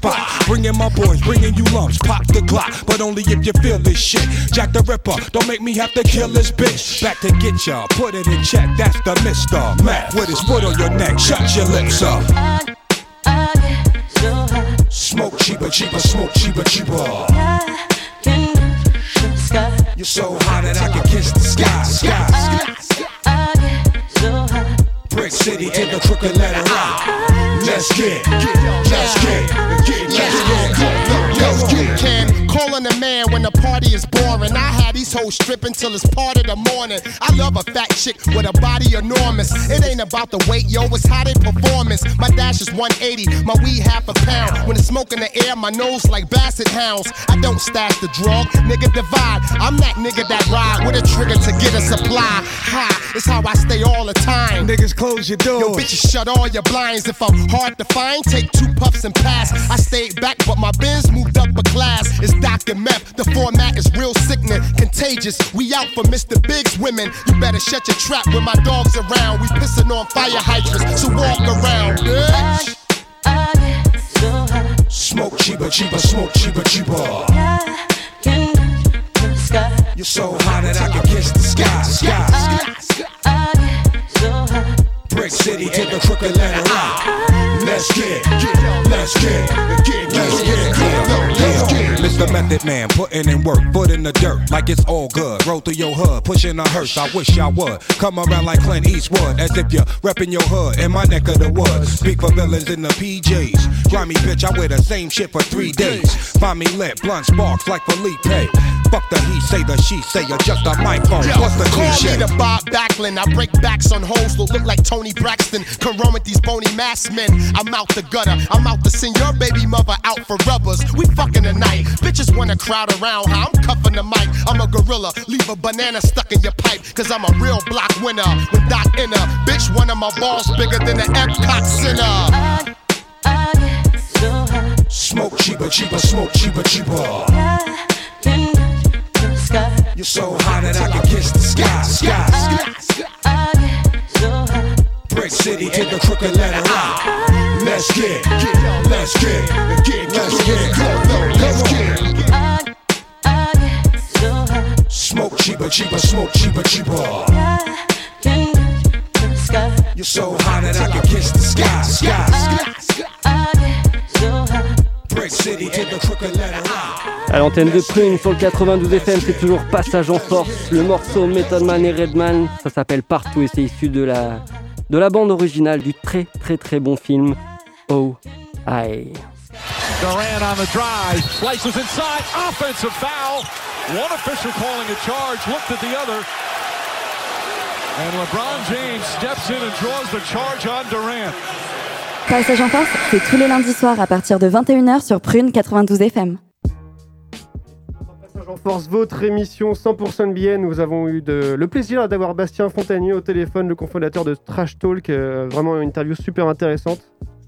spot. Bringing my boys, bringing you lumps, pop the Glock. But only if you feel this shit. Jack the Ripper, don't make me have to kill this bitch. Back to get ya, put it in check. That's the Mister Mac with his foot on your neck. Shut your lips up. Smoke cheaper, cheaper, smoke cheaper, cheaper. You're so hot that I can kiss the sky, sky, sky. Brick City to the crooked letter I. Let's get, let's get, let's get, let's get, Let's get Ken, calling a man when the party is boring. I had hoes stripping till it's part of the morning. I love a fat chick with a body enormous. It ain't about the weight, yo, it's how they performance. My dash is 180, my weed half a pound. When it's smoke in the air, my nose like basset hounds. I don't stash the drug, nigga divide. I'm that nigga that ride with a trigger to get a supply. Ha, it's how I stay all the time. Niggas close your doors. Yo, bitches, shut all your blinds. If I'm hard to find, take two puffs and pass. I stayed back, but my bins moved up a class. It's Dr. Meth. The format is real sickening, contagious. We out for Mr. Big's women. You better shut your trap when my dog's around. We pissing on fire hydrants, so walk around, bitch. Smoke cheaper, cheaper, smoke cheaper, cheaper. You're so hot that I can kiss the sky, sky. Brick City to the crooked letter I. Let's get, let's get, let's get, let's get. Mr. Method Man, putting in work, foot in the dirt, like it's all good. Roll through your hood, pushing a hearse. I wish I would come around like Clint Eastwood, as if you're repping your hood in my neck of the woods. Speak for villains in the PJs. Grimy bitch, I wear the same shit for three days. Find me lit, blunt sparks like Felipe. Fuck the he say, the she say, adjust the microphone. Yo, What's the call cliche? me the Bob Backlund. I break backs on hoes that look like Tony Braxton. Come run with these bony mass men. I'm out the gutter. I'm out to send your baby mother out for rubbers. We fucking tonight. Bitches wanna crowd around how I'm cuffing the mic. I'm a gorilla. Leave a banana stuck in your pipe. Cause I'm a real block winner. With Doc Inner. Bitch, one of my balls bigger than the Epcot Center. Smoke cheaper, cheaper, smoke cheaper, cheaper. You're so hot that I can kiss the sky, sky. sky. Brick City to the crooked letter I. Let's get, let's get, let's get, cheaper, cheaper, smoke cheaper, cheaper. You're so that I can kiss the sky. À l'antenne de Prune sur le 92 FM, c'est toujours Passage en Force. Le morceau Method Man et Redman, ça s'appelle Partout et c'est issu de la, de la bande originale du très très très bon film Oh I. Durant on the drive, slices inside, offensive foul. One official calling a charge, looked at the other. And LeBron James steps in and draws the charge on Durant. Passage en force, c'est tous les lundis soirs à partir de 21h sur Prune 92 FM. en Force, votre émission 100% NBA. Nous avons eu de- le plaisir d'avoir Bastien Fontanier au téléphone, le cofondateur de Trash Talk. euh, vraiment une interview super intéressante.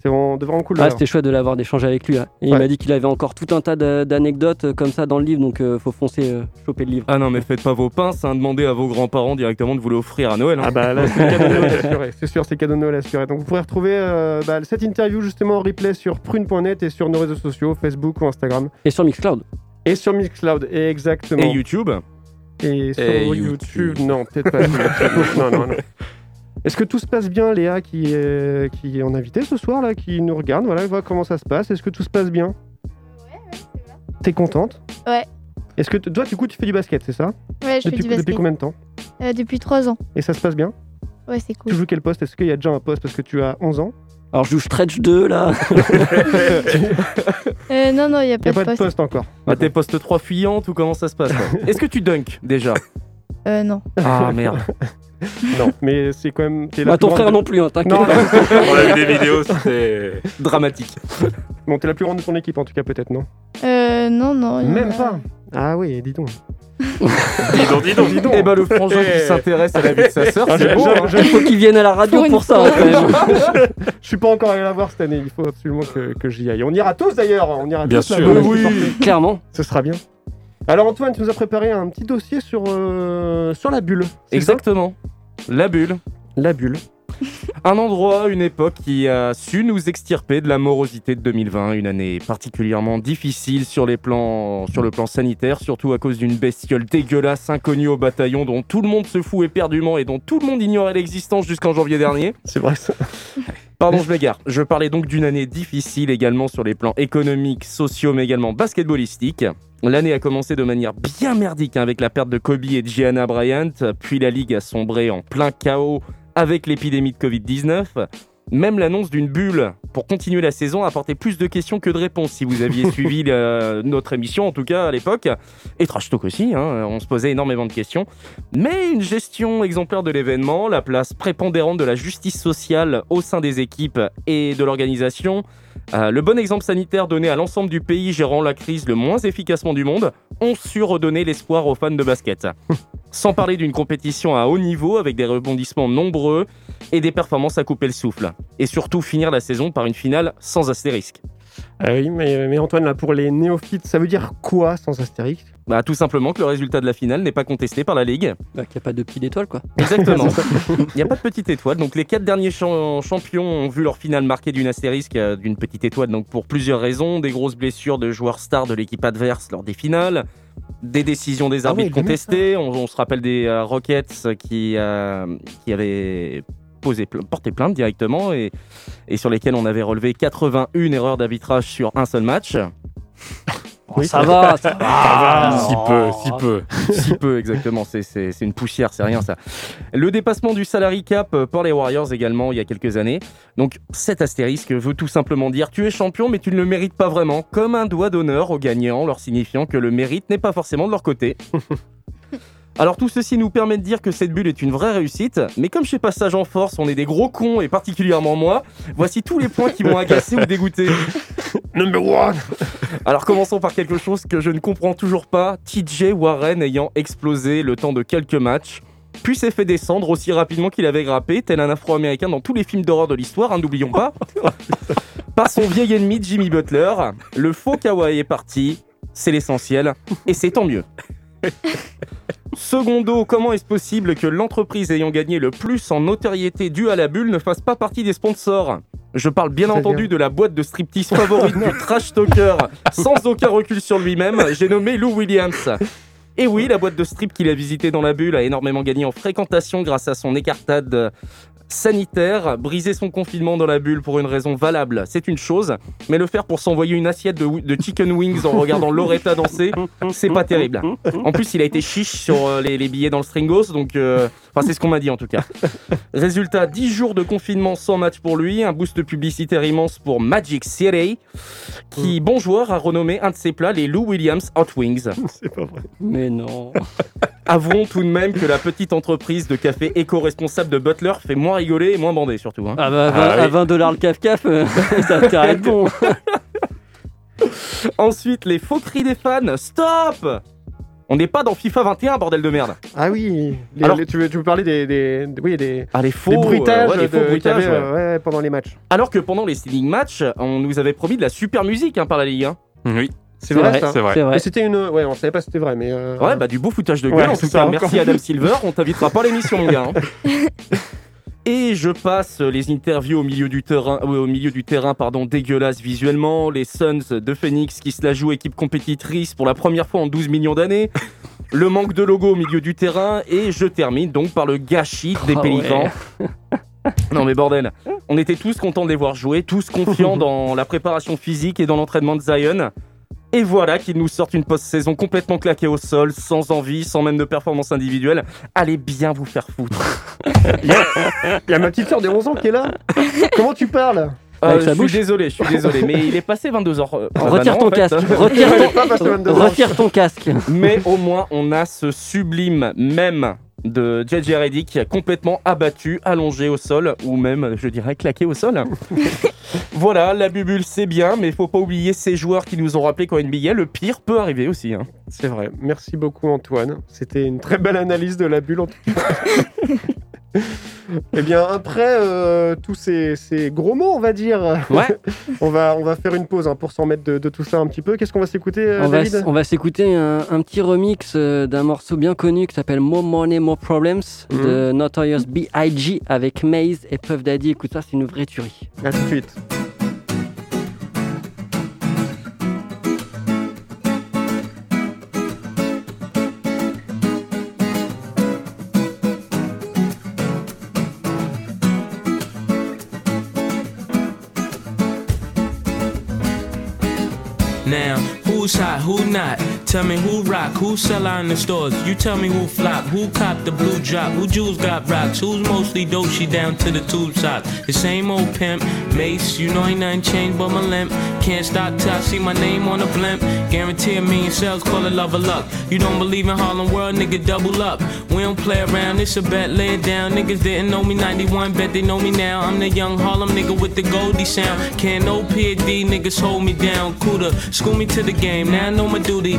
C'est vraiment, cool. Ah, c'était chouette de l'avoir d'échanger avec lui. hein. Et Il m'a dit qu'il avait encore tout un tas d'a- d'anecdotes euh, comme ça dans le livre, donc euh, faut foncer euh, choper le livre. Ah non, mais faites pas vos pinces, hein, demandez à vos grands-parents directement de vous l'offrir à Noël. hein. Ah bah là, c'est cadeau de Noël assuré. C'est sûr, c'est cadeau de Noël assuré. Donc vous pourrez retrouver euh, bah, cette interview justement en replay sur prune.net et sur nos réseaux sociaux, Facebook ou Instagram. Et sur Mixcloud. Et sur Mixcloud, exactement. Et YouTube. Et sur Et YouTube. non, peut-être pas. sur YouTube. non, non, non. Est-ce que tout se passe bien, Léa, qui est, qui est en invité ce soir, là, qui nous regarde, voilà, voit comment ça se passe. Est-ce que tout se passe bien? T'es contente? Ouais. Est-ce que toi, du coup, tu fais du basket, c'est ça? Ouais, je fais du basket. Depuis combien de temps? Euh, depuis 3 ans. Et ça se passe bien? Ouais, c'est Tu cool. joues quel poste? Est-ce qu'il y a déjà un poste parce que tu as 11 ans? Alors je joue Stretch 2 là. Euh, non, non, il n'y a Il n'y pas, a pas de de poste. poste encore. Ah, t'es poste 3 fuyante ou comment ça se passe Est-ce que tu dunk déjà? Euh, non. Ah merde. non, mais c'est quand même. t'es la Bah, ton plus frère grande- non plus, hein, t'inquiète. Non, On a vu des vidéos, c'était. Dramatique. bon, t'es la plus grande de ton équipe en tout cas, peut-être, non? Euh, non, non. Même a- pas Ah oui, dis donc. Dis donc, dis donc. Dis donc. Eh ben le frangin Eh. qui s'intéresse à la vie de sa sœur, Ah, c'est je- beau. je- hein. je- Il faut qu'il vienne à la radio Pour ça. même. Je suis pas encore allé la voir cette année, il faut absolument que, que j'y aille. On ira tous d'ailleurs, on ira Bien tous sûr. là-bas, Oui. Clairement. Ce sera bien. Alors Antoine, tu nous as préparé un petit dossier sur, euh, sur la bulle. ça? Exactement. La bulle. La bulle. Un endroit, une époque qui a su nous extirper de la morosité de 2020, une année particulièrement difficile sur, les plans, sur le plan sanitaire, surtout à cause d'une bestiole dégueulasse inconnue au bataillon dont tout le monde se fout éperdument et dont tout le monde ignorait l'existence jusqu'en janvier dernier. C'est vrai ça. Pardon, je m'égare. Je parlais donc d'une année difficile également sur les plans économiques, sociaux, mais également basketballistiques. L'année a commencé de manière bien merdique hein, avec la perte de Kobe et Gianna Bryant, puis la ligue a sombré en plein chaos avec l'épidémie de Covid-19. Même l'annonce d'une bulle pour continuer la saison a apporté plus de questions que de réponses si vous aviez suivi la- notre émission en tout cas à l'époque. Et Trash Talk aussi, hein, on se posait énormément de questions. Mais une gestion exemplaire de l'événement, la place prépondérante de la justice sociale au sein des équipes et de l'organisation, euh, le bon exemple sanitaire donné à l'ensemble du pays gérant la crise le moins efficacement du monde, ont su redonner l'espoir aux fans de basket. Sans parler d'une compétition à haut niveau avec des rebondissements nombreux et des performances à couper le souffle. Et surtout finir la saison par une finale sans astérisque. Ah oui, mais, mais Antoine, là, pour les néophytes, ça veut dire quoi sans astérix Bah, tout simplement que le résultat de la finale n'est pas contesté par la Ligue. Bah, qu'il n'y a pas de petite étoile quoi. Exactement. Il n'y a pas de petite étoile. Donc les quatre derniers champ- champions ont vu leur finale marquée d'une astérisque, euh, d'une petite étoile. Donc pour plusieurs raisons, des grosses blessures de joueurs stars de l'équipe adverse lors des finales, des décisions des Ah arbitres ouais, contestées. On, on se rappelle des euh, Rockets qui euh, qui avaient posé porté plainte directement et, et sur lesquels on avait relevé 81 erreurs d'arbitrage sur un seul match. Oui, ça va, ça va. Si peu, si peu. si peu exactement, c'est une poussière, c'est rien ça. Le dépassement du salary cap euh, pour les Warriors également il y a quelques années. Donc cet astérisque veut tout simplement dire tu es champion mais tu ne le mérites pas vraiment, comme un doigt d'honneur aux gagnants, leur signifiant que le mérite n'est pas forcément de leur côté. Alors tout ceci nous permet de dire que cette bulle est une vraie réussite, mais comme chez Passage en Force on est des gros cons et particulièrement moi, voici tous les points qui m'ont agacé ou dégoûté. Number one Alors commençons par quelque chose que je ne comprends toujours pas, TJ Warren ayant explosé le temps de quelques matchs, puis s'est fait descendre aussi rapidement qu'il avait grappé, tel un afro-américain dans tous les films d'horreur de l'histoire, hein, n'oublions pas, par son vieil ennemi Jimmy Butler. Le faux Kawhi est parti, c'est l'essentiel, et c'est tant mieux. Secondo, comment est-ce possible que l'entreprise ayant gagné le plus en notoriété due à la bulle ne fasse pas partie des sponsors? Je parle bien entendu bien. de la boîte de striptease favorite du trash talker, sans aucun recul sur lui-même, j'ai nommé Lou Williams. Et oui, la boîte de strip qu'il a visitée dans la bulle a énormément gagné en fréquentation grâce à son écartade sanitaire. Briser son confinement dans la bulle pour une raison valable, c'est une chose, mais le faire pour s'envoyer une assiette de, chicken wings en regardant Loretta danser, c'est pas terrible. En plus, il a été chiche sur euh, les, les billets dans le Stringos, donc euh, enfin c'est ce qu'on m'a dit en tout cas. Résultat 10 jours de confinement sans match pour lui, un boost publicitaire immense pour Magic City, qui bon joueur a renommé un de ses plats les Lou Williams Hot Wings. C'est pas vrai. Mais non. Avouons tout de même que la petite entreprise de café éco-responsable de Butler fait moins rigoler et moins bander surtout. hein. Ah bah, Ah à oui. 20 dollars le caf-caf, euh, ça va t'arrête bon. Ensuite, les faux cris des fans. Stop On n'est pas dans FIFA 21, bordel de merde. Ah oui. les- Alors- les- tu, veux, tu veux parler des, des, des- oui, des, Ah, les faux, des bruitages, euh, ouais, les faux de- qu'il y bruitages, avait, ouais. ouais, pendant les matchs. Alors que pendant les standing matchs, on nous avait promis de la super musique hein, par la Ligue 1. Oui. C'est vrai, c'est vrai. C'est vrai. Mais c'était une. Ouais, on savait pas si c'était vrai, mais. euh, Ouais, bah du beau foutage de gueule. Ouais, en tout cas, merci Adam Silver. On t'invitera pas à l'émission, mon gars. hein. Et je passe les interviews au milieu du terrain, euh, au milieu du terrain, pardon, dégueulasse visuellement. Les Suns de Phoenix qui se la jouent équipe compétitrice pour la première fois en 12 millions d'années. Le manque de logo au milieu du terrain. Et je termine donc par le gâchis des Ah Pélicans. Non mais bordel, on était tous contents de les voir jouer, tous confiants dans la préparation physique et dans l'entraînement de Zion. Et voilà qu'ils nous sortent une post-saison complètement claquée au sol, sans envie, sans même de performance individuelle. Allez bien vous faire foutre. Il y a ma petite soeur de 11 ans qui est là. Comment tu parles? Euh, je suis désolé, je suis désolé, mais il est passé 22h. euh, bah Retire non, ton casque. Retire Il ton, est pas passé 22 ans. retire ton casque. Mais au moins, on a ce sublime même de JJ Reddick complètement abattu, allongé au sol, ou même, je dirais, claqué au sol. voilà, la bubule c'est bien, mais faut pas oublier ces joueurs qui nous ont rappelé qu'en NBA, le pire peut arriver aussi. hein. C'est vrai. Merci beaucoup, Antoine. C'était une très belle analyse de la bulle, en tout cas. Eh bien, après euh, tous ces, ces gros mots, on va dire, Ouais. on, va, on va faire une pause hein, pour s'en mettre de, de tout ça un petit peu. Qu'est-ce qu'on va s'écouter, euh, On va, David s- on va s'écouter un, un petit remix euh, d'un morceau bien connu qui s'appelle More Money, More Problems de Notorious B.I.G. avec Maze et Puff Daddy. Écoute ça, c'est une vraie tuerie. À tout de suite. Who's hot, who not? Tell me who rock, who sell out in the stores. You tell me who flop, who cop the blue drop, who jewels got rocks, who's mostly dope, she down to the tube socks. The same old pimp, Mace, you know ain't nothing changed but my limp. Can't stop till I see my name on a blimp. Guarantee a million sales, call it love or luck. You don't believe in Harlem World, nigga, double up. We don't play around, it's a bet, lay it down. Niggas didn't know me 91, bet they know me now. I'm the young Harlem nigga with the Goldie sound. Can't no PD, niggas hold me down. Cooler, school me to the game, now I know my duty.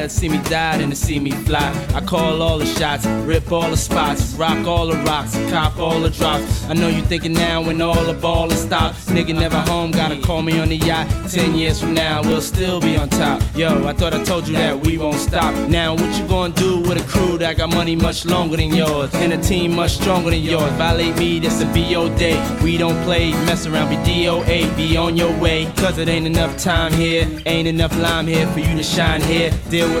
see me die than to see me fly. I call all the shots, rip all the spots, rock all the rocks, cop all the drops. I know you thinking now when all the ball is stopped. Nigga never home, gotta call me on the yacht. Ten years from now, we'll still be on top. Yo, I thought I told you that we won't stop. Now, what you gonna do with a crew that got money much longer than yours and a team much stronger than yours? Violate me, this a BO day. We don't play, mess around, be DOA, be on your way. Cause it ain't enough time here, ain't enough lime here for you to shine here. Deal with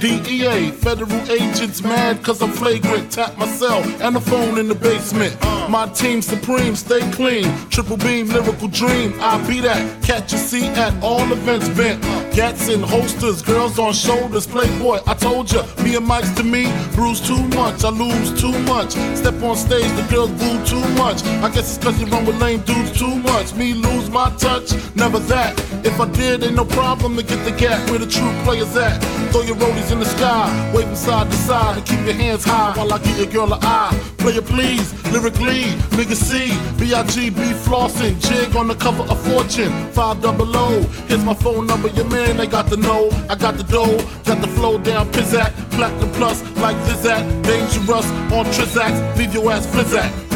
DEA. Federal agents mad cause I'm flagrant. Tap my cell and the phone in the basement. Uh. My team supreme, stay clean. Triple beam, lyrical dream. I be that. Catch a seat at all events bent. Uh. Gats in holsters, girls on shoulders. Playboy, I told ya, me and Mike's to me. Bruise too much, I lose too much. Step on stage, the girls boo too much. I guess it's cause you run with lame dudes too much. Me lose my touch, never that. If I did, ain't no problem to get the gap where the true players at. Throw your rollies in the sky, from side to side, and keep your hands high while I give your girl an eye. Player please, lyrically, nigga C, B-I-G-B flossing, jig on the cover of Fortune, 5 double O. Here's my phone number, your man, they got the know. I got the dough, got the flow down, pizzat, platinum plus, like Zizat, dangerous on Trizac, leave your ass flizzat.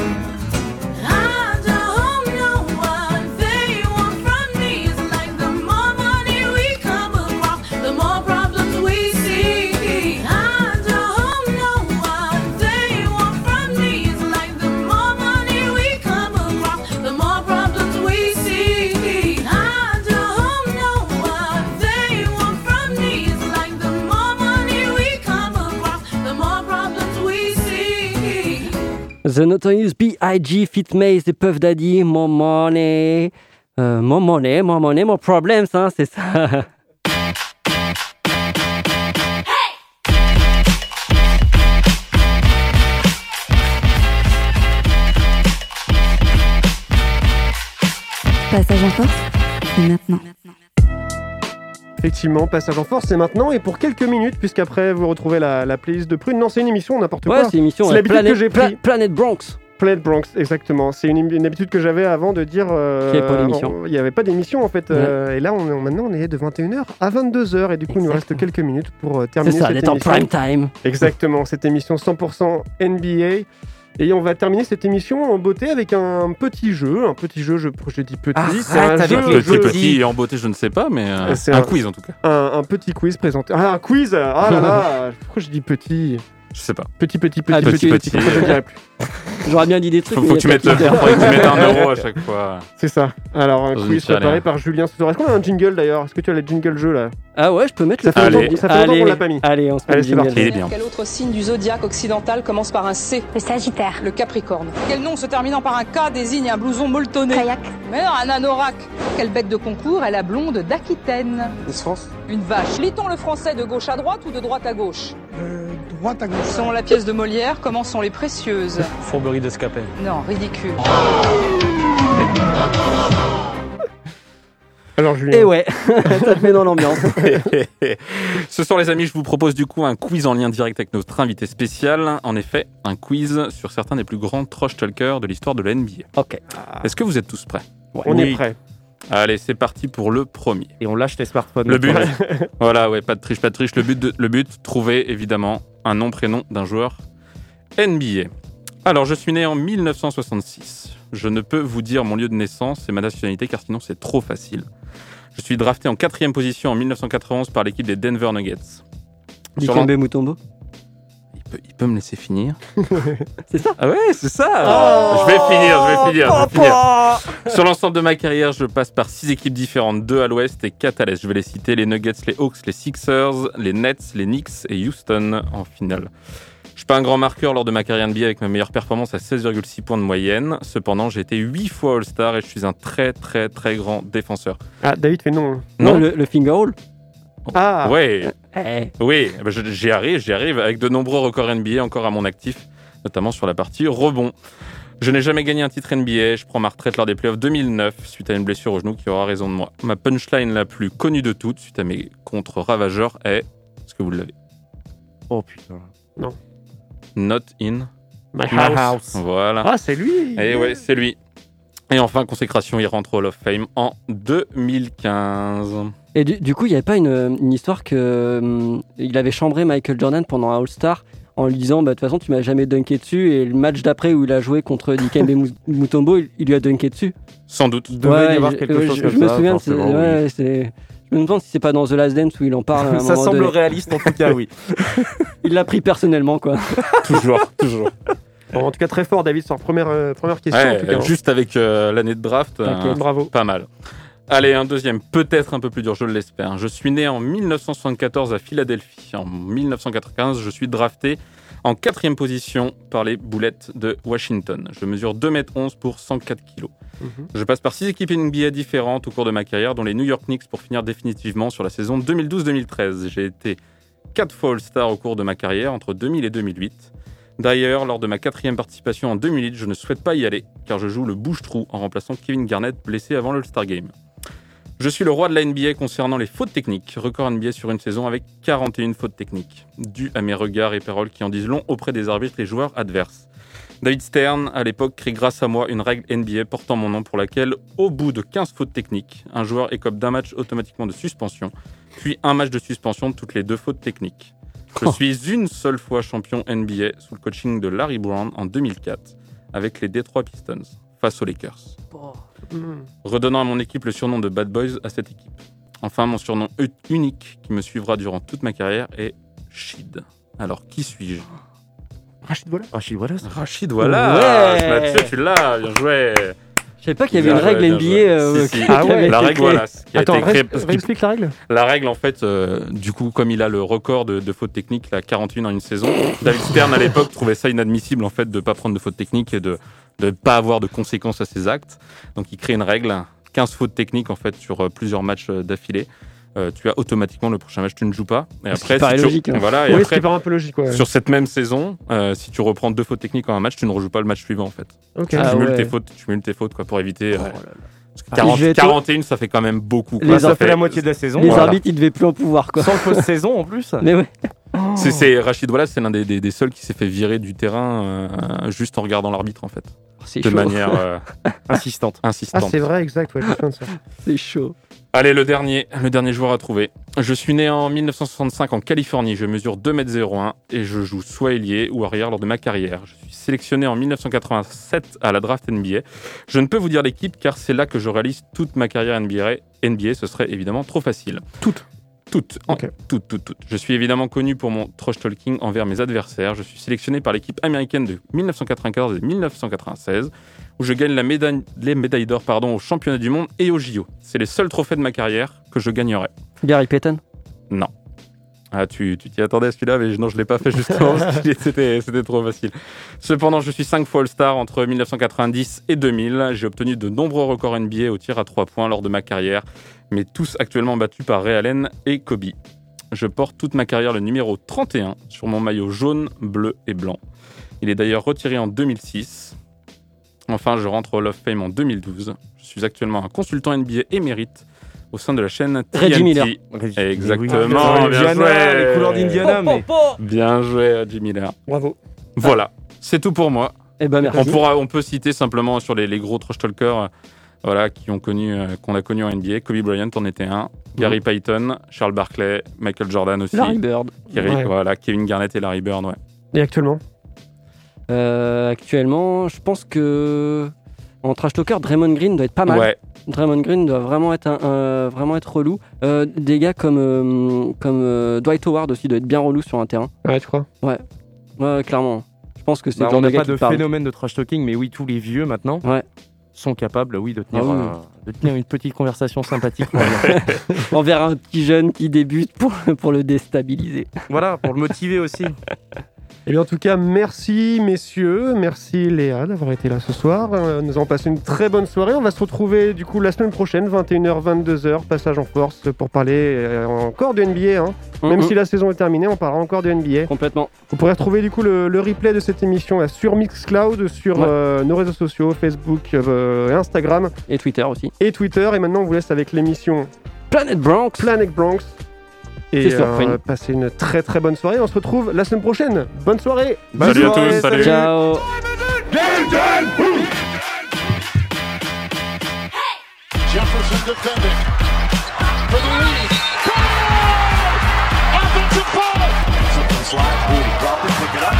The Notorious B.I.G. Fit Maze et Puff Daddy, More Money. Euh, more Money, More Money, More Problems, hein, c'est ça. Passage en force, c'est maintenant. Effectivement, passage en force, c'est maintenant et pour quelques minutes, puisqu'après vous retrouvez la, la playlist de Prune. Non, c'est une émission, n'importe Ouais, quoi. c'est une émission, C'est ouais, l'habitude que j'ai Pla- pris. Planet Bronx. Planet Bronx, exactement. C'est une, une habitude que j'avais avant de dire. euh, Qu'il y avait pas d'émission. on- Il n'y avait pas d'émission en fait. euh, et là, on, est- maintenant, on est de 21h à 22h. Et du coup, il nous reste quelques minutes pour euh, terminer C'est ça, cette d'être en émission. prime time. Exactement, cette émission 100% NBA. Et on va terminer cette émission en beauté avec un petit jeu. Un petit jeu, je, je dis petit. c'est un jeu- petit, petit et en beauté, je ne sais pas, mais euh, C'est un, quiz en tout cas. Un, un petit quiz présenté. Ah, un quiz Ah là là Pourquoi je dis petit? Je sais pas. Petit, petit, petit, Ah, petit, petit, petit, plus. J'aurais bien dit des trucs. Faut, mais faut que tu mettes, faudrait que tu mettes un euro à chaque fois. C'est ça. Alors, un quiz préparé par Julien. Est-ce qu'on a un jingle d'ailleurs? Est-ce que tu as le jingle jeu là? Ah ouais, je peux mettre Ça le fait Allez. longtemps, ça fait longtemps qu'on l'a pas mis. Allez, on se met Allez, le c'est parti. jingle. Il est bien. Quel autre signe du zodiaque occidental commence par un C? Le Sagittaire. Le Capricorne. Quel nom se terminant par un K désigne un blouson molletonné? Kayak. Mais non, un anorak. Quelle bête de concours est la blonde d'Aquitaine? Une vache. Lit-on le français de gauche à droite ou de droite à gauche? Droite à gauche. Selon la pièce de Molière, comment sont les précieuses Fourberie d'escapé. Non, ridicule. Alors, Julien. Et ouais, ça te met dans l'ambiance. Ce soir, les amis, je vous propose du coup un quiz en lien direct avec notre invité spécial. En effet, un quiz sur certains des plus grands trash talkers de l'histoire de la NBA. Ok. Est-ce que vous êtes tous prêts On est prêt. Allez, c'est parti pour le premier. Et on lâche les smartphones. Le but, voilà, ouais, pas de triche, pas de triche. Le but, de- le but, trouver évidemment un nom, prénom d'un joueur NBA. Alors, je suis né en 1966. Je ne peux vous dire mon lieu de naissance et ma nationalité car sinon c'est trop facile. Je suis drafté en quatrième position en 1991 par l'équipe des Denver Nuggets. Dikembe Mutombo? Il peut, il peut me laisser finir C'est ça Ah ouais, c'est ça Oh Je vais finir, je vais finir, je vais finir. Sur l'ensemble de ma carrière, je passe par six équipes différentes, deux à l'ouest et quatre à l'est. Je vais les citer les Nuggets, les Hawks, les Sixers, les Nets, les Knicks et Houston en finale. Je suis pas un grand marqueur lors de ma carrière NBA avec ma meilleure performance à 16,6 points de moyenne. Cependant, j'ai été 8 fois All-Star et je suis un très très très grand défenseur. Ah, David fait non. Non, le, le finger hole. Ah Ouais, Eh, oui, j'y arrive, j'y arrive avec de nombreux records NBA encore à mon actif, notamment sur la partie rebond. Je n'ai jamais gagné un titre NBA, je prends ma retraite lors des playoffs 2009 suite à une blessure au genou qui aura raison de moi. Ma punchline la plus connue de toutes suite à mes contre ravageurs est est-ce que vous l'avez? Oh putain. Not in My my house. house. Voilà. Ah, c'est lui Et ouais, c'est lui. Et enfin, consécration, il rentre au Hall of Fame en 2015. Et du, du coup, il n'y avait pas une, une histoire que hum, il avait chambré Michael Jordan pendant un All-Star en lui disant bah, de toute façon tu m'as jamais dunké dessus et le match d'après où il a joué contre Dikembe Mu- Mutombo il, il lui a dunké dessus. Sans doute. Il devait y avoir je- quelque ouais, chose je, comme je me ça, souviens, oui. ouais, je me demande si c'est pas dans The Last Dance où il en parle. à un Ça moment semble donné. réaliste en tout cas, oui. Il l'a pris personnellement quoi. toujours, toujours. Bon, en tout cas, très fort, David, sur première, euh, première question. en Ouais, tout cas, hein. juste avec euh, l'année de draft. Euh, bravo. Pas mal. Allez, un deuxième, peut-être un peu plus dur, je l'espère. Je suis né en 1974 à Philadelphie. En 1995, je suis drafté en quatrième position par les Boulettes de Washington. Je mesure 2m11 pour 104 kg. Mhm. Je passe par six équipes NBA différentes au cours de ma carrière, dont les New York Knicks pour finir définitivement sur la saison 2012-2013. J'ai été quatre fois All-Star au cours de ma carrière, entre 2000 et 2008. D'ailleurs, lors de ma quatrième participation en 2008, je ne souhaite pas y aller, car je joue le bouche-trou en remplaçant Kevin Garnett blessé avant l'All-Star Game. Je suis le roi de la NBA concernant les fautes techniques, record NBA sur une saison avec 41 fautes techniques, dû à mes regards et paroles qui en disent long auprès des arbitres et joueurs adverses. David Stern, à l'époque, crée grâce à moi une règle NBA portant mon nom pour laquelle, au bout de 15 fautes techniques, un joueur écope d'un match automatiquement de suspension, puis un match de suspension de toutes les deux fautes techniques. Je suis une seule fois champion NBA sous le coaching de Larry Brown en 2004 avec les Detroit Pistons face aux Lakers, Mhm. redonnant à mon équipe le surnom de Bad Boys à cette équipe. Enfin, mon surnom unique qui me suivra durant toute ma carrière est Shid. Alors, qui suis-je? Rachid Wallace? Rachid Wallace? Rachid Wallace Ouais. Mathieu, tu l'as, bien joué Je savais pas qu'il y avait une règle NBA. euh, Si, si. qui avait La règle, voilà. qui a Attends, été la règle La règle, en fait, euh, du coup, comme il a le record de, de fautes techniques, la 41 en une saison, David Stern, à l'époque, trouvait ça inadmissible, en fait, de ne pas prendre de fautes techniques et de ne pas avoir de conséquences à ses actes. Donc, il crée une règle, 15 fautes techniques, en fait, sur euh, plusieurs matchs euh, d'affilée. Euh, tu as automatiquement le prochain match, tu ne joues pas. Et Ce qui après, tu- logique, hein. voilà, et Oui, ce après, qui paraît un peu logique, ouais. sur cette même saison, euh, si tu reprends deux fautes techniques en un match, tu ne rejoues pas le match suivant, en fait. Ok. Tu Ah cumules ouais. tes fautes, tu cumules tes fautes, quoi, pour éviter. euh, parce que Ah, 40 je vais être- 41, ça fait quand même beaucoup. quoi. Les Ça fait la moitié de la saison. Les Voilà. arbitres, ils devaient plus en pouvoir, quoi. Sans le post-saison en plus. Mais ouais. C'est, c'est Rachid Wallace, c'est l'un des, des- des seuls qui s'est fait virer du terrain euh, juste en regardant l'arbitre en fait. C'est de chaud. manière euh, insistante. Ah, insistante. c'est vrai, exact, ouais. C'est chaud. Allez, le dernier, le dernier joueur à trouver. Je suis né en 1965 en Californie, je mesure 2m01 et je joue soit ailier ou arrière lors de ma carrière. Je suis sélectionné en 1987 à la draft NBA. Je ne peux vous dire l'équipe car c'est là que je réalise toute ma carrière NBA. NBA, ce serait évidemment trop facile. Toutes Toutes. Toutes, toutes, toutes. Je suis évidemment connu pour mon trash talking envers mes adversaires. Je suis sélectionné par l'équipe américaine de 1994 et 1996, où je gagne la médaille, les médailles d'or pardon, aux championnats du monde et aux JO. C'est les seuls trophées de ma carrière que je gagnerai. Gary Payton? Non. Ah, tu tu t'y attendais à celui-là, mais non, je l'ai pas fait justement c'était trop facile. Cependant, je suis 5 fois All-Star entre 1990 et 2000. J'ai obtenu de nombreux records NBA au tir à 3 points lors de ma carrière, mais tous actuellement battus par Ray Allen et Kobe. Je porte toute ma carrière le numéro 31 sur mon maillot jaune, bleu et blanc. Il est d'ailleurs retiré en 2006. Enfin, je rentre au Hall of Fame en 2012. Je suis actuellement un consultant NBA émérite au sein de la chaîne TNT. Reggie Miller. Exactement, Oui, oui. bien joué. les couleurs d'Indiana, mais- Bien joué, Reggie Miller. Bravo. Voilà, c'est tout pour moi. Eh ben, merci. On, pourra, on peut citer simplement sur les, les gros trash talkers euh, voilà, qui ont connu, euh, qu'on a connu en NBA. Kobe Bryant en était un. Gary Payton, Charles Barkley, Michael Jordan aussi. Larry Bird. Kerry- Ouais. Voilà, Kevin Garnett et Larry Bird, ouais. Et actuellement? Euh, actuellement, je pense que en trash talker, Draymond Green doit être pas mal. Ouais. Draymond Green doit vraiment être un, un- vraiment être relou. Euh, des gars comme euh, comme euh, Dwight Howard aussi doit être bien relou sur un terrain. Ouais, tu crois? Ouais, ouais, clairement. Je pense que c'est Bah, on n'a pas de parle. phénomène de trash talking, mais oui, tous les vieux maintenant Ouais. sont capables, oui, de tenir, Ah oui. euh, de tenir une petite conversation sympathique. envers un petit jeune qui débute pour, pour le déstabiliser. voilà, pour le motiver aussi. Eh bien, en tout cas, merci messieurs, merci Léa d'avoir été là ce soir. Euh, nous avons passé une très bonne soirée. On va se retrouver du coup la semaine prochaine, 21h, 22h, passage en force pour parler euh, encore de NBA. hein. Même si la saison est terminée, on parlera encore de NBA. Complètement. Vous pourrez retrouver du coup le, le replay de cette émission là, sur Mixcloud, sur Ouais. euh, nos réseaux sociaux, Facebook, euh, Instagram Et Twitter aussi. et Twitter. Et maintenant, on vous laisse avec l'émission Planet Bronx. Planet Bronx. Et euh, passez une très très bonne soirée. On se retrouve la semaine prochaine. Bonne soirée. Salut à tous, salut. Ciao. Jefferson defending for the lead. Offensive foul. Slip and slide. Rudy Crawford pick it up.